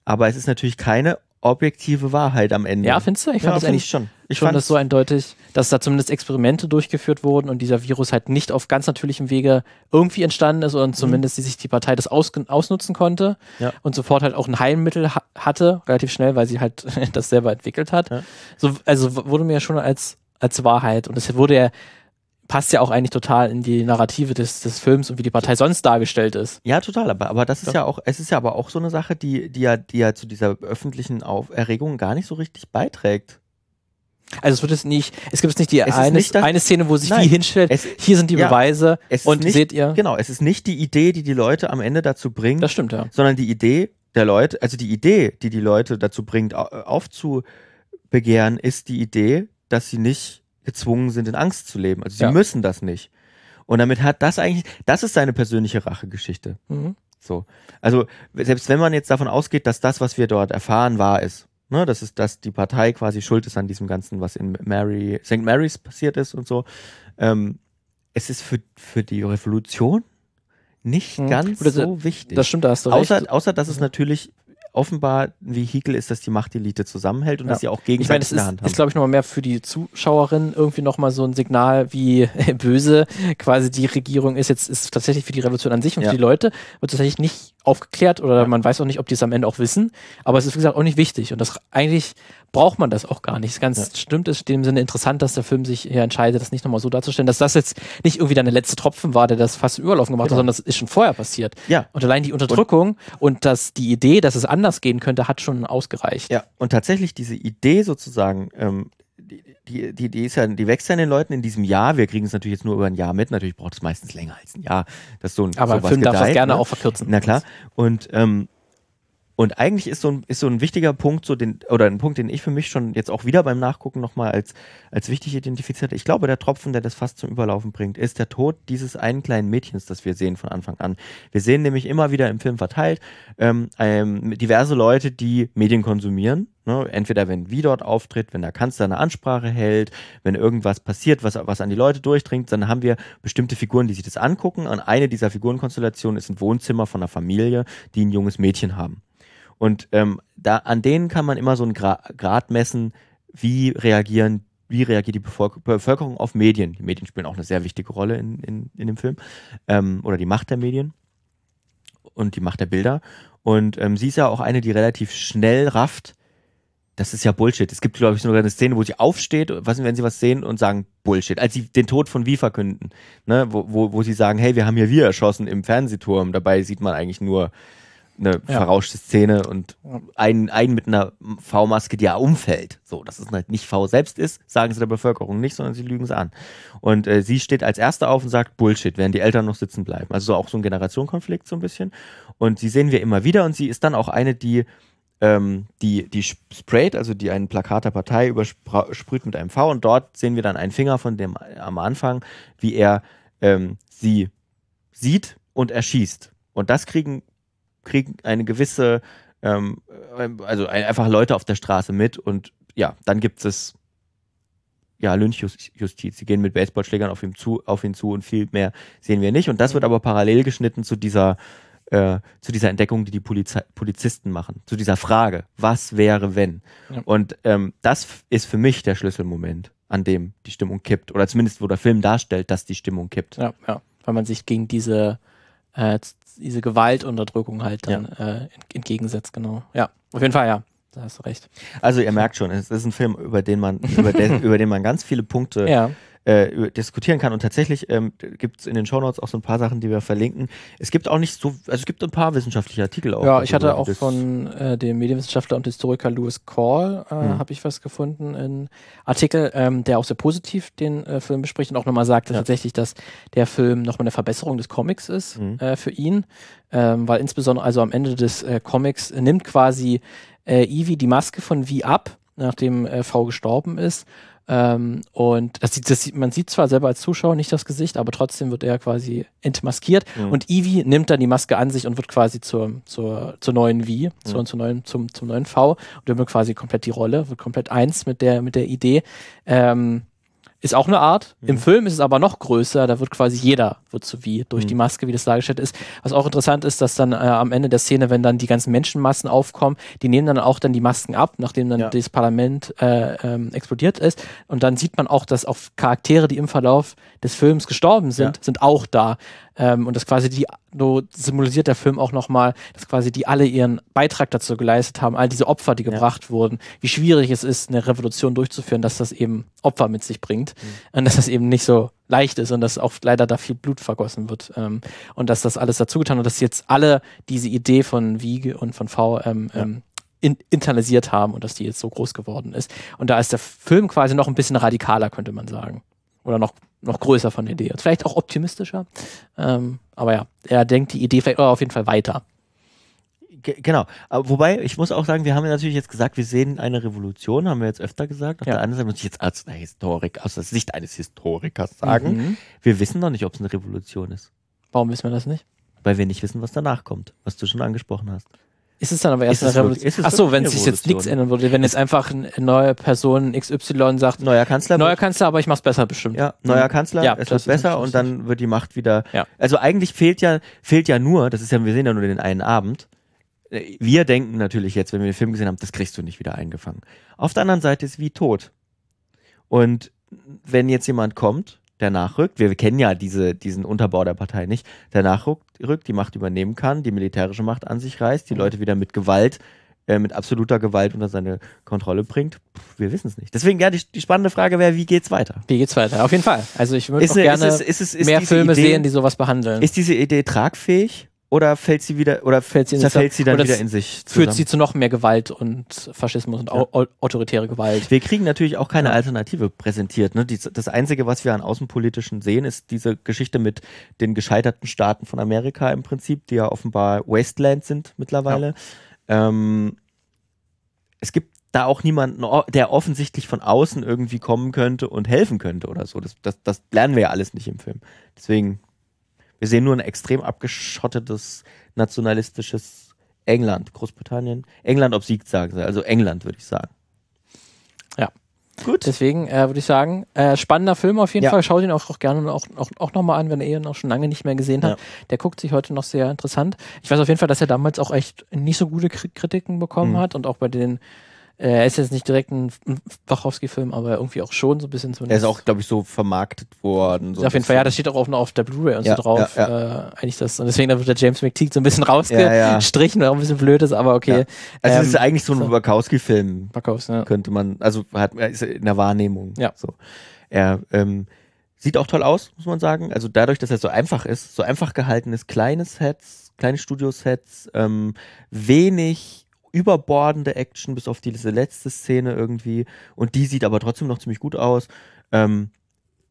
Aber es ist natürlich keine objektive Wahrheit am Ende. ja, findest du? Ich fand ja, das eigentlich ich schon. Ich fand das so eindeutig, dass da zumindest Experimente durchgeführt wurden und dieser Virus halt nicht auf ganz natürlichem Wege irgendwie entstanden ist und zumindest die sich die Partei das aus, ausnutzen konnte Mhm. Ja. und sofort halt auch ein Heilmittel ha hatte, relativ schnell, weil sie halt das selber entwickelt hat. Ja. So, also wurde mir schon als, als Wahrheit und es wurde ja, passt ja auch eigentlich total in die Narrative des, des Films und wie die Partei sonst dargestellt ist. Ja, total. Aber, aber das ist Ja. ja auch, es ist ja aber auch so eine Sache, die, die ja, die ja zu dieser öffentlichen Auf Erregung gar nicht so richtig beiträgt. Also es wird es nicht, es gibt jetzt nicht die Es eine, nicht eine Szene, wo sich Nein. wie hinstellt, Es, hier sind die Ja. Beweise es und nicht, seht ihr, Genau, es ist nicht die Idee, die die Leute am Ende dazu bringt, das stimmt ja. sondern die Idee der Leute, also die Idee, die die Leute dazu bringt, au- aufzubegehren, ist die Idee, dass sie nicht gezwungen sind, in Angst zu leben. Also sie Ja. müssen das nicht. Und damit hat das eigentlich, das ist seine persönliche Rachegeschichte. Mhm. So. Also, selbst wenn man jetzt davon ausgeht, dass das, was wir dort erfahren, wahr ist, ne, das ist, dass die Partei quasi schuld ist an diesem Ganzen, was in Mary, St. Mary's passiert ist und so, ähm, es ist für, für die Revolution nicht Mhm. ganz das- so wichtig. Das stimmt, da hast du außer, recht. außer, dass es natürlich offenbar ein Vehikel ist, das die Machtelite zusammenhält und Ja. dass sie auch Ich meine, gegenseitig in der ist, Hand haben. ist glaube ich, nochmal mehr für die Zuschauerin irgendwie nochmal so ein Signal, wie böse quasi die Regierung ist. Jetzt ist tatsächlich für die Revolution an sich und Ja. für die Leute wird tatsächlich nicht aufgeklärt oder man weiß auch nicht, ob die es am Ende auch wissen. Aber es ist, wie gesagt, auch nicht wichtig. Und das eigentlich braucht man das auch gar nicht. Ganz Ja. stimmt, ist in dem Sinne interessant, dass der Film sich hier entscheidet, das nicht nochmal so darzustellen, dass das jetzt nicht irgendwie dann der letzte Tropfen war, der das fast Überlaufen gemacht Genau. hat, sondern das ist schon vorher passiert. ja, Und allein die Unterdrückung und, dass die Idee, dass es anders gehen könnte, hat schon ausgereicht. Ja, und tatsächlich diese Idee sozusagen, ähm, die, die, die, ist ja, die wächst ja in den Leuten in diesem Jahr. Wir kriegen es natürlich jetzt nur über ein Jahr mit. Natürlich braucht es meistens länger als ein Jahr, dass so ein Aber ein Film darf das gedeiht, gerne ne? auch verkürzen. Na klar. Und, ähm, und eigentlich ist so, ein, ist so ein wichtiger Punkt, so den, oder ein Punkt, den ich für mich schon jetzt auch wieder beim Nachgucken nochmal als, als wichtig identifiziert. Ich glaube, der Tropfen, der das fast zum Überlaufen bringt, ist der Tod dieses einen kleinen Mädchens, das wir sehen von Anfang an. Wir sehen nämlich immer wieder im Film verteilt ähm, ähm, diverse Leute, die Medien konsumieren. Ne? Entweder wenn wie dort auftritt, wenn der Kanzler eine Ansprache hält, wenn irgendwas passiert, was, was an die Leute durchdringt, dann haben wir bestimmte Figuren, die sich das angucken. Und eine dieser Figurenkonstellationen ist ein Wohnzimmer von einer Familie, die ein junges Mädchen haben. Und ähm, da an denen kann man immer so einen Gra Grad messen, wie reagieren, wie reagiert die Bevölker Bevölkerung auf Medien. Die Medien spielen auch eine sehr wichtige Rolle in, in, in dem Film. Ähm, oder die Macht der Medien und die Macht der Bilder. Und ähm, sie ist ja auch eine, die relativ schnell rafft. Das ist ja Bullshit. Es gibt, glaube ich, sogar eine Szene, wo sie aufsteht, was, wenn sie was sehen und sagen Bullshit. Als sie den Tod von Wie verkünden, ne, wo, wo, wo sie sagen, hey, wir haben hier Wie erschossen im Fernsehturm. Dabei sieht man eigentlich nur eine Ja. verrauschte Szene und einen, einen mit einer V-Maske, die ja umfällt. So, dass es halt nicht V selbst ist, sagen sie der Bevölkerung nicht, sondern sie lügen es an. Und äh, sie steht als Erste auf und sagt Bullshit, während die Eltern noch sitzen bleiben. Also so auch so ein Generationenkonflikt so ein bisschen. Und sie sehen wir immer wieder und sie ist dann auch eine, die ähm, die, die sprayt, also die einen Plakat der Partei übersprüht mit einem V und dort sehen wir dann einen Finger von dem am Anfang, wie er ähm, sie sieht und erschießt. Und das kriegen, kriegen eine gewisse, ähm, also ein, einfach Leute auf der Straße mit und ja, dann gibt es ja, Lynchjustiz. Sie gehen mit Baseballschlägern auf ihn zu, auf ihn zu und viel mehr sehen wir nicht. Und das wird aber parallel geschnitten zu dieser, äh, zu dieser Entdeckung, die die Polizi Polizisten machen, zu dieser Frage, was wäre, wenn? Ja. Und ähm, das ist für mich der Schlüsselmoment, an dem die Stimmung kippt. Oder zumindest, wo der Film darstellt, dass die Stimmung kippt. Ja, ja. Weil man sich gegen diese, äh, diese Gewaltunterdrückung halt dann äh, ent- entgegensetzt, genau. Ja, auf jeden Fall, ja. Da hast du recht. Also ihr merkt schon, es ist ein Film, über den man, über den, über den man ganz viele Punkte Ja, äh, diskutieren kann. Und tatsächlich ähm, gibt es in den Shownotes auch so ein paar Sachen, die wir verlinken. Es gibt auch nicht so, also es gibt ein paar wissenschaftliche Artikel auch. ja ich hatte auch von äh, dem Medienwissenschaftler und Historiker Lewis Call, äh, Mhm. habe ich was gefunden, in Artikel, ähm, der auch sehr positiv den äh, Film bespricht und auch nochmal sagt, dass Ja. tatsächlich, dass der Film nochmal eine Verbesserung des Comics ist Mhm. äh, für ihn, ähm, weil insbesondere also am Ende des äh, Comics nimmt quasi äh, Evie die Maske von V ab, nachdem äh, V gestorben ist. Ähm, und das sieht, das sieht, man sieht zwar selber als Zuschauer nicht das Gesicht, aber trotzdem wird er quasi entmaskiert. Mhm. Und Evie nimmt dann die Maske an sich und wird quasi zur, zur, zur neuen V, Mhm. zur, zur neuen, zum, zum neuen V. Und übernimmt quasi komplett die Rolle, wird komplett eins mit der, mit der Idee. Ähm, ist auch eine Art. Im Mhm. Film ist es aber noch größer. Da wird quasi jeder wird zu wie durch Mhm. die Maske, wie das dargestellt ist. Was auch interessant ist, dass dann äh, am Ende der Szene, wenn dann die ganzen Menschenmassen aufkommen, die nehmen dann auch dann die Masken ab, nachdem dann Ja. das Parlament äh, ähm, explodiert ist. Und dann sieht man auch, dass auch Charaktere, die im Verlauf des Films gestorben sind, Ja. sind auch da. Ähm, und das quasi die, so symbolisiert der Film auch nochmal, dass quasi die alle ihren Beitrag dazu geleistet haben, all diese Opfer, die Ja. gebracht wurden, wie schwierig es ist, eine Revolution durchzuführen, dass das eben Opfer mit sich bringt und dass das eben nicht so leicht ist und dass auch leider da viel Blut vergossen wird ähm, und dass das alles dazu getan und dass jetzt alle diese Idee von Wiege und von V ähm, Ja. ähm, in, internalisiert haben und dass die jetzt so groß geworden ist. Und da ist der Film quasi noch ein bisschen radikaler, könnte man sagen. Oder noch, noch größer von der Idee. Und vielleicht auch optimistischer. Ähm, aber ja, er denkt die Idee vielleicht auf jeden Fall weiter. Ge- Genau. Aber wobei, ich muss auch sagen, wir haben ja natürlich jetzt gesagt, wir sehen eine Revolution, haben wir jetzt öfter gesagt. Auf Ja. der anderen Seite muss ich jetzt als Historiker, aus der Sicht eines Historikers sagen, Mhm. wir wissen noch nicht, ob es eine Revolution ist. Warum wissen wir das nicht? weil wir nicht wissen, was danach kommt, was du schon angesprochen hast. Ist es dann aber erst ist Revolution? Achso, wenn sich jetzt nichts ändern würde, wenn jetzt einfach eine neue Person XY sagt, Neuer Kanzler. neuer Kanzler, aber ich mach's besser bestimmt. Ja, neuer Kanzler, Ja, es wird besser und dann wird die Macht wieder. Ja. Also eigentlich fehlt ja, fehlt ja nur, das ist ja, wir sehen ja nur den einen Abend. Wir denken natürlich jetzt, wenn wir den Film gesehen haben, das kriegst du nicht wieder eingefangen. Auf der anderen Seite ist wie tot. Und wenn jetzt jemand kommt, der nachrückt, wir kennen ja diese, diesen Unterbau der Partei nicht, der nachrückt, rückt, die Macht übernehmen kann, die militärische Macht an sich reißt, die. Leute wieder mit Gewalt, äh, mit absoluter Gewalt unter seine Kontrolle bringt, Pff, wir wissen es nicht. Deswegen, ja, die, die spannende Frage wäre, wie geht's weiter? Wie geht's weiter? Auf jeden Fall. Also ich würde Ist auch eine- gerne ist es- ist es- ist mehr Filme Idee- sehen, die sowas behandeln. Ist diese Idee tragfähig oder fällt sie wieder oder Fällt sie in zerfällt sich- sie dann wieder in sich Führt zusammen? sie zu noch mehr Gewalt und Faschismus und au autoritäre Gewalt. wir kriegen natürlich auch keine Ja. Alternative präsentiert. Ne? Die, das Einzige, was wir an Außenpolitischen sehen, ist diese Geschichte mit den gescheiterten Staaten von Amerika im Prinzip, die ja offenbar Wasteland sind mittlerweile. Ähm, es gibt da auch niemanden, der offensichtlich von außen irgendwie kommen könnte und helfen könnte oder so. Das, das, das lernen wir ja alles nicht im Film. Deswegen, wir sehen nur ein extrem abgeschottetes, nationalistisches England, Großbritannien. England obsiegt, sagen sie. Also England, würde ich sagen. Ja. Gut. Deswegen äh, würde ich sagen, äh, spannender Film auf jeden Ja. Fall. Schaut ihn auch, auch gerne auch, auch, auch nochmal an, wenn ihr ihn auch schon lange nicht mehr gesehen habt. Ja. Der guckt sich heute noch sehr interessant. Ich weiß auf jeden Fall, dass er damals auch echt nicht so gute Kri- Kritiken bekommen Mhm. hat und auch bei den er ist jetzt nicht direkt ein Wachowski-Film, aber irgendwie auch schon so ein bisschen Er zumindest. ist auch, glaube ich, so vermarktet worden. So auf jeden Fall, ja, das steht auch auf, auf der Blu-ray und Ja, so drauf. ja, Äh, eigentlich das. Und deswegen da wird der James McTeague so ein bisschen Ja, ja. rausgestrichen, was auch ein bisschen blöd ist, aber okay. Ja. Also es Ähm, ist eigentlich so ein so. Wachowski-Film, Wachowski, ja. könnte man, also hat er ist in der Wahrnehmung. Ja. So. Er ähm, sieht auch toll aus, muss man sagen. Also dadurch, dass er so einfach ist, so einfach gehalten ist, kleine Sets, kleine Studiosets, ähm, wenig überbordende Action bis auf diese letzte Szene irgendwie und die sieht aber trotzdem noch ziemlich gut aus. Ähm,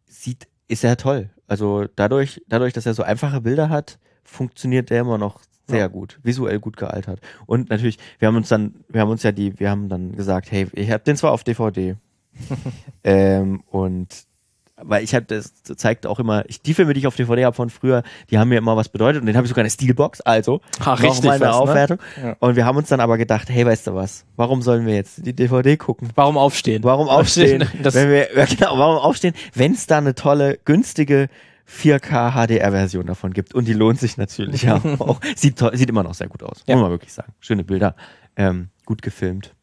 sieht ist er toll. Also dadurch, dadurch, dass er so einfache Bilder hat, funktioniert der immer noch sehr Ja. gut, visuell gut gealtert. Und natürlich, wir haben uns dann, wir haben uns ja die, wir haben dann gesagt, hey, ich habe den zwar auf DVD ähm, und weil ich habe das zeigt auch immer, ich, die Filme, die ich auf DVD habe von früher, die haben mir immer was bedeutet und den habe ich sogar eine Steelbox, also Ach, noch mal eine was, ne? Aufwertung. Ja. Und wir haben uns dann aber gedacht, hey, weißt du was? Warum sollen wir jetzt die DVD gucken? Warum aufstehen? Warum aufstehen? Das, wenn wir, ja, genau, warum aufstehen, wenn es da eine tolle, günstige 4K HDR-Version davon gibt. Und die lohnt sich natürlich ja auch. Sieht, sieht immer noch sehr gut aus, Ja. muss man wirklich sagen. Schöne Bilder, ähm, gut gefilmt.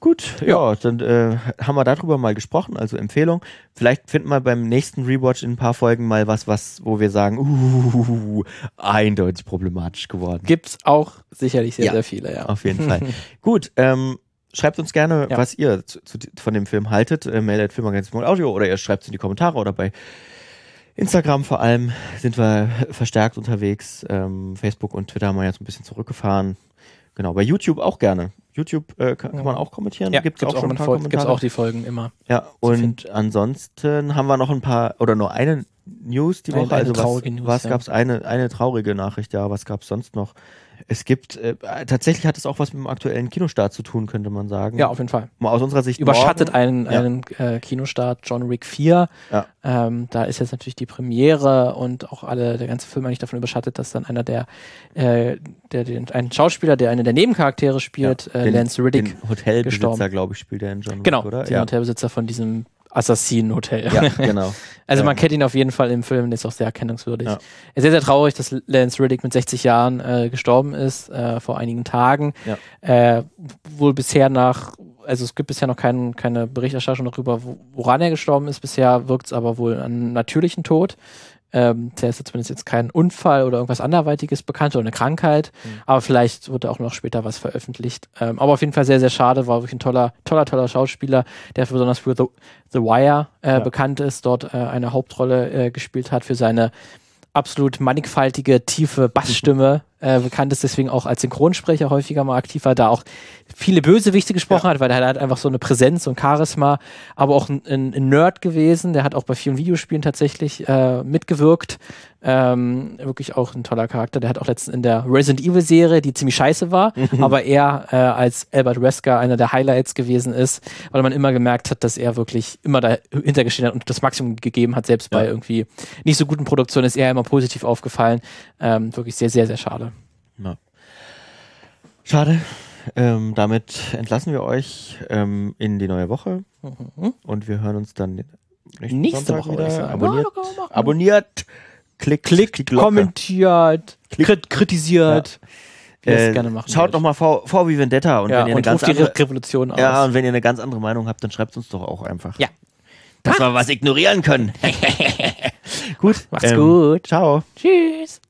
Gut, ja, dann äh, haben wir darüber mal gesprochen, also Empfehlung. Vielleicht finden wir beim nächsten Rewatch in ein paar Folgen mal was, was, wo wir sagen, uh, eindeutig problematisch geworden. gibt's auch sicherlich sehr, Ja. sehr viele, ja. Auf jeden Fall. Gut, ähm, schreibt uns gerne, Ja. was ihr zu, zu, von dem Film haltet. Äh, Mail at filmagazin.audio oder ihr schreibt es in die Kommentare oder bei Instagram vor allem sind wir verstärkt unterwegs. Ähm, Facebook und Twitter haben wir jetzt ein bisschen zurückgefahren. Genau, bei YouTube auch gerne. YouTube äh, kann, kann man auch kommentieren. Ja, gibt's auch schon ein mit paar Fol- gibt's Kommentare. auch die Folgen immer. Ja, und ansonsten haben wir noch ein paar, oder nur eine News die Eine- Woche. eine also was, News, was ja. gab's eine, eine traurige Nachricht, ja, was gab's sonst noch? Es gibt, äh, tatsächlich hat es auch was mit dem aktuellen Kinostart zu tun, könnte man sagen. Ja, auf jeden Fall. Mal aus unserer Sicht. Überschattet morgen. einen, Ja. einen äh, Kinostart John Wick 4. Ja. Ähm, da ist jetzt natürlich die Premiere und auch alle, der ganze Film eigentlich davon überschattet, dass dann einer der, äh, der den, ein Schauspieler, der einen der Nebencharaktere spielt, äh, den, Lance Riddick, Den Hotelbesitzer, glaube ich, spielt er in John Wick, genau, oder? den Ja. Hotelbesitzer von diesem Assassinen-Hotel. ja, genau. Also man kennt ihn auf jeden Fall im Film, der ist auch sehr erkennungswürdig. Ja. Sehr, sehr traurig, dass Lance Riddick mit 60 Jahren äh, gestorben ist, äh, vor einigen Tagen. Ja. Äh, wohl bisher nach, also es gibt bisher noch kein, keine Berichterstattung darüber, wo, woran er gestorben ist. Bisher wirkt es aber wohl an natürlichen Tod. Ähm, der ist ja zumindest jetzt kein Unfall oder irgendwas anderweitiges bekannt oder eine Krankheit. Mhm. Aber vielleicht wird da auch noch später was veröffentlicht. Ähm, aber auf jeden Fall sehr, sehr schade. War wirklich ein toller, toller, toller Schauspieler, der besonders für The, The Wire äh, Ja. bekannt ist, dort äh, eine Hauptrolle äh, gespielt hat für seine absolut mannigfaltige, tiefe Bassstimme, äh, bekannt ist, deswegen auch als Synchronsprecher häufiger mal aktiv war, da auch viele Bösewichte gesprochen ja. hat, weil er hat einfach so eine Präsenz und Charisma, aber auch ein, ein, ein Nerd gewesen, der hat auch bei vielen Videospielen tatsächlich äh, mitgewirkt. Ähm, wirklich auch ein toller Charakter. Der hat auch letztens in der Resident Evil Serie, die ziemlich scheiße war, mhm. aber er äh, als Albert Wesker einer der Highlights gewesen ist, weil man immer gemerkt hat, dass er wirklich immer dahinter gestehen hat und das Maximum gegeben hat, selbst ja. bei irgendwie nicht so guten Produktionen ist er immer positiv aufgefallen. Ähm, wirklich sehr, sehr, sehr schade. Ja. Schade. Ähm, damit entlassen wir euch ähm, in die neue Woche mhm. und wir hören uns dann nächste Sonntag Woche wieder. Abonniert, ja, abonniert Klickt, klickt, kommentiert, Klickt. kritisiert. Äh, schaut doch mal v, v wie Vendetta und ja, wenn ihr eine ganz die andere, Revolution aus. Ja, und wenn ihr eine ganz andere Meinung habt, dann schreibt uns doch auch einfach. Ja. Dass wir was ignorieren können. gut. Macht's ähm, gut. Ciao. Tschüss.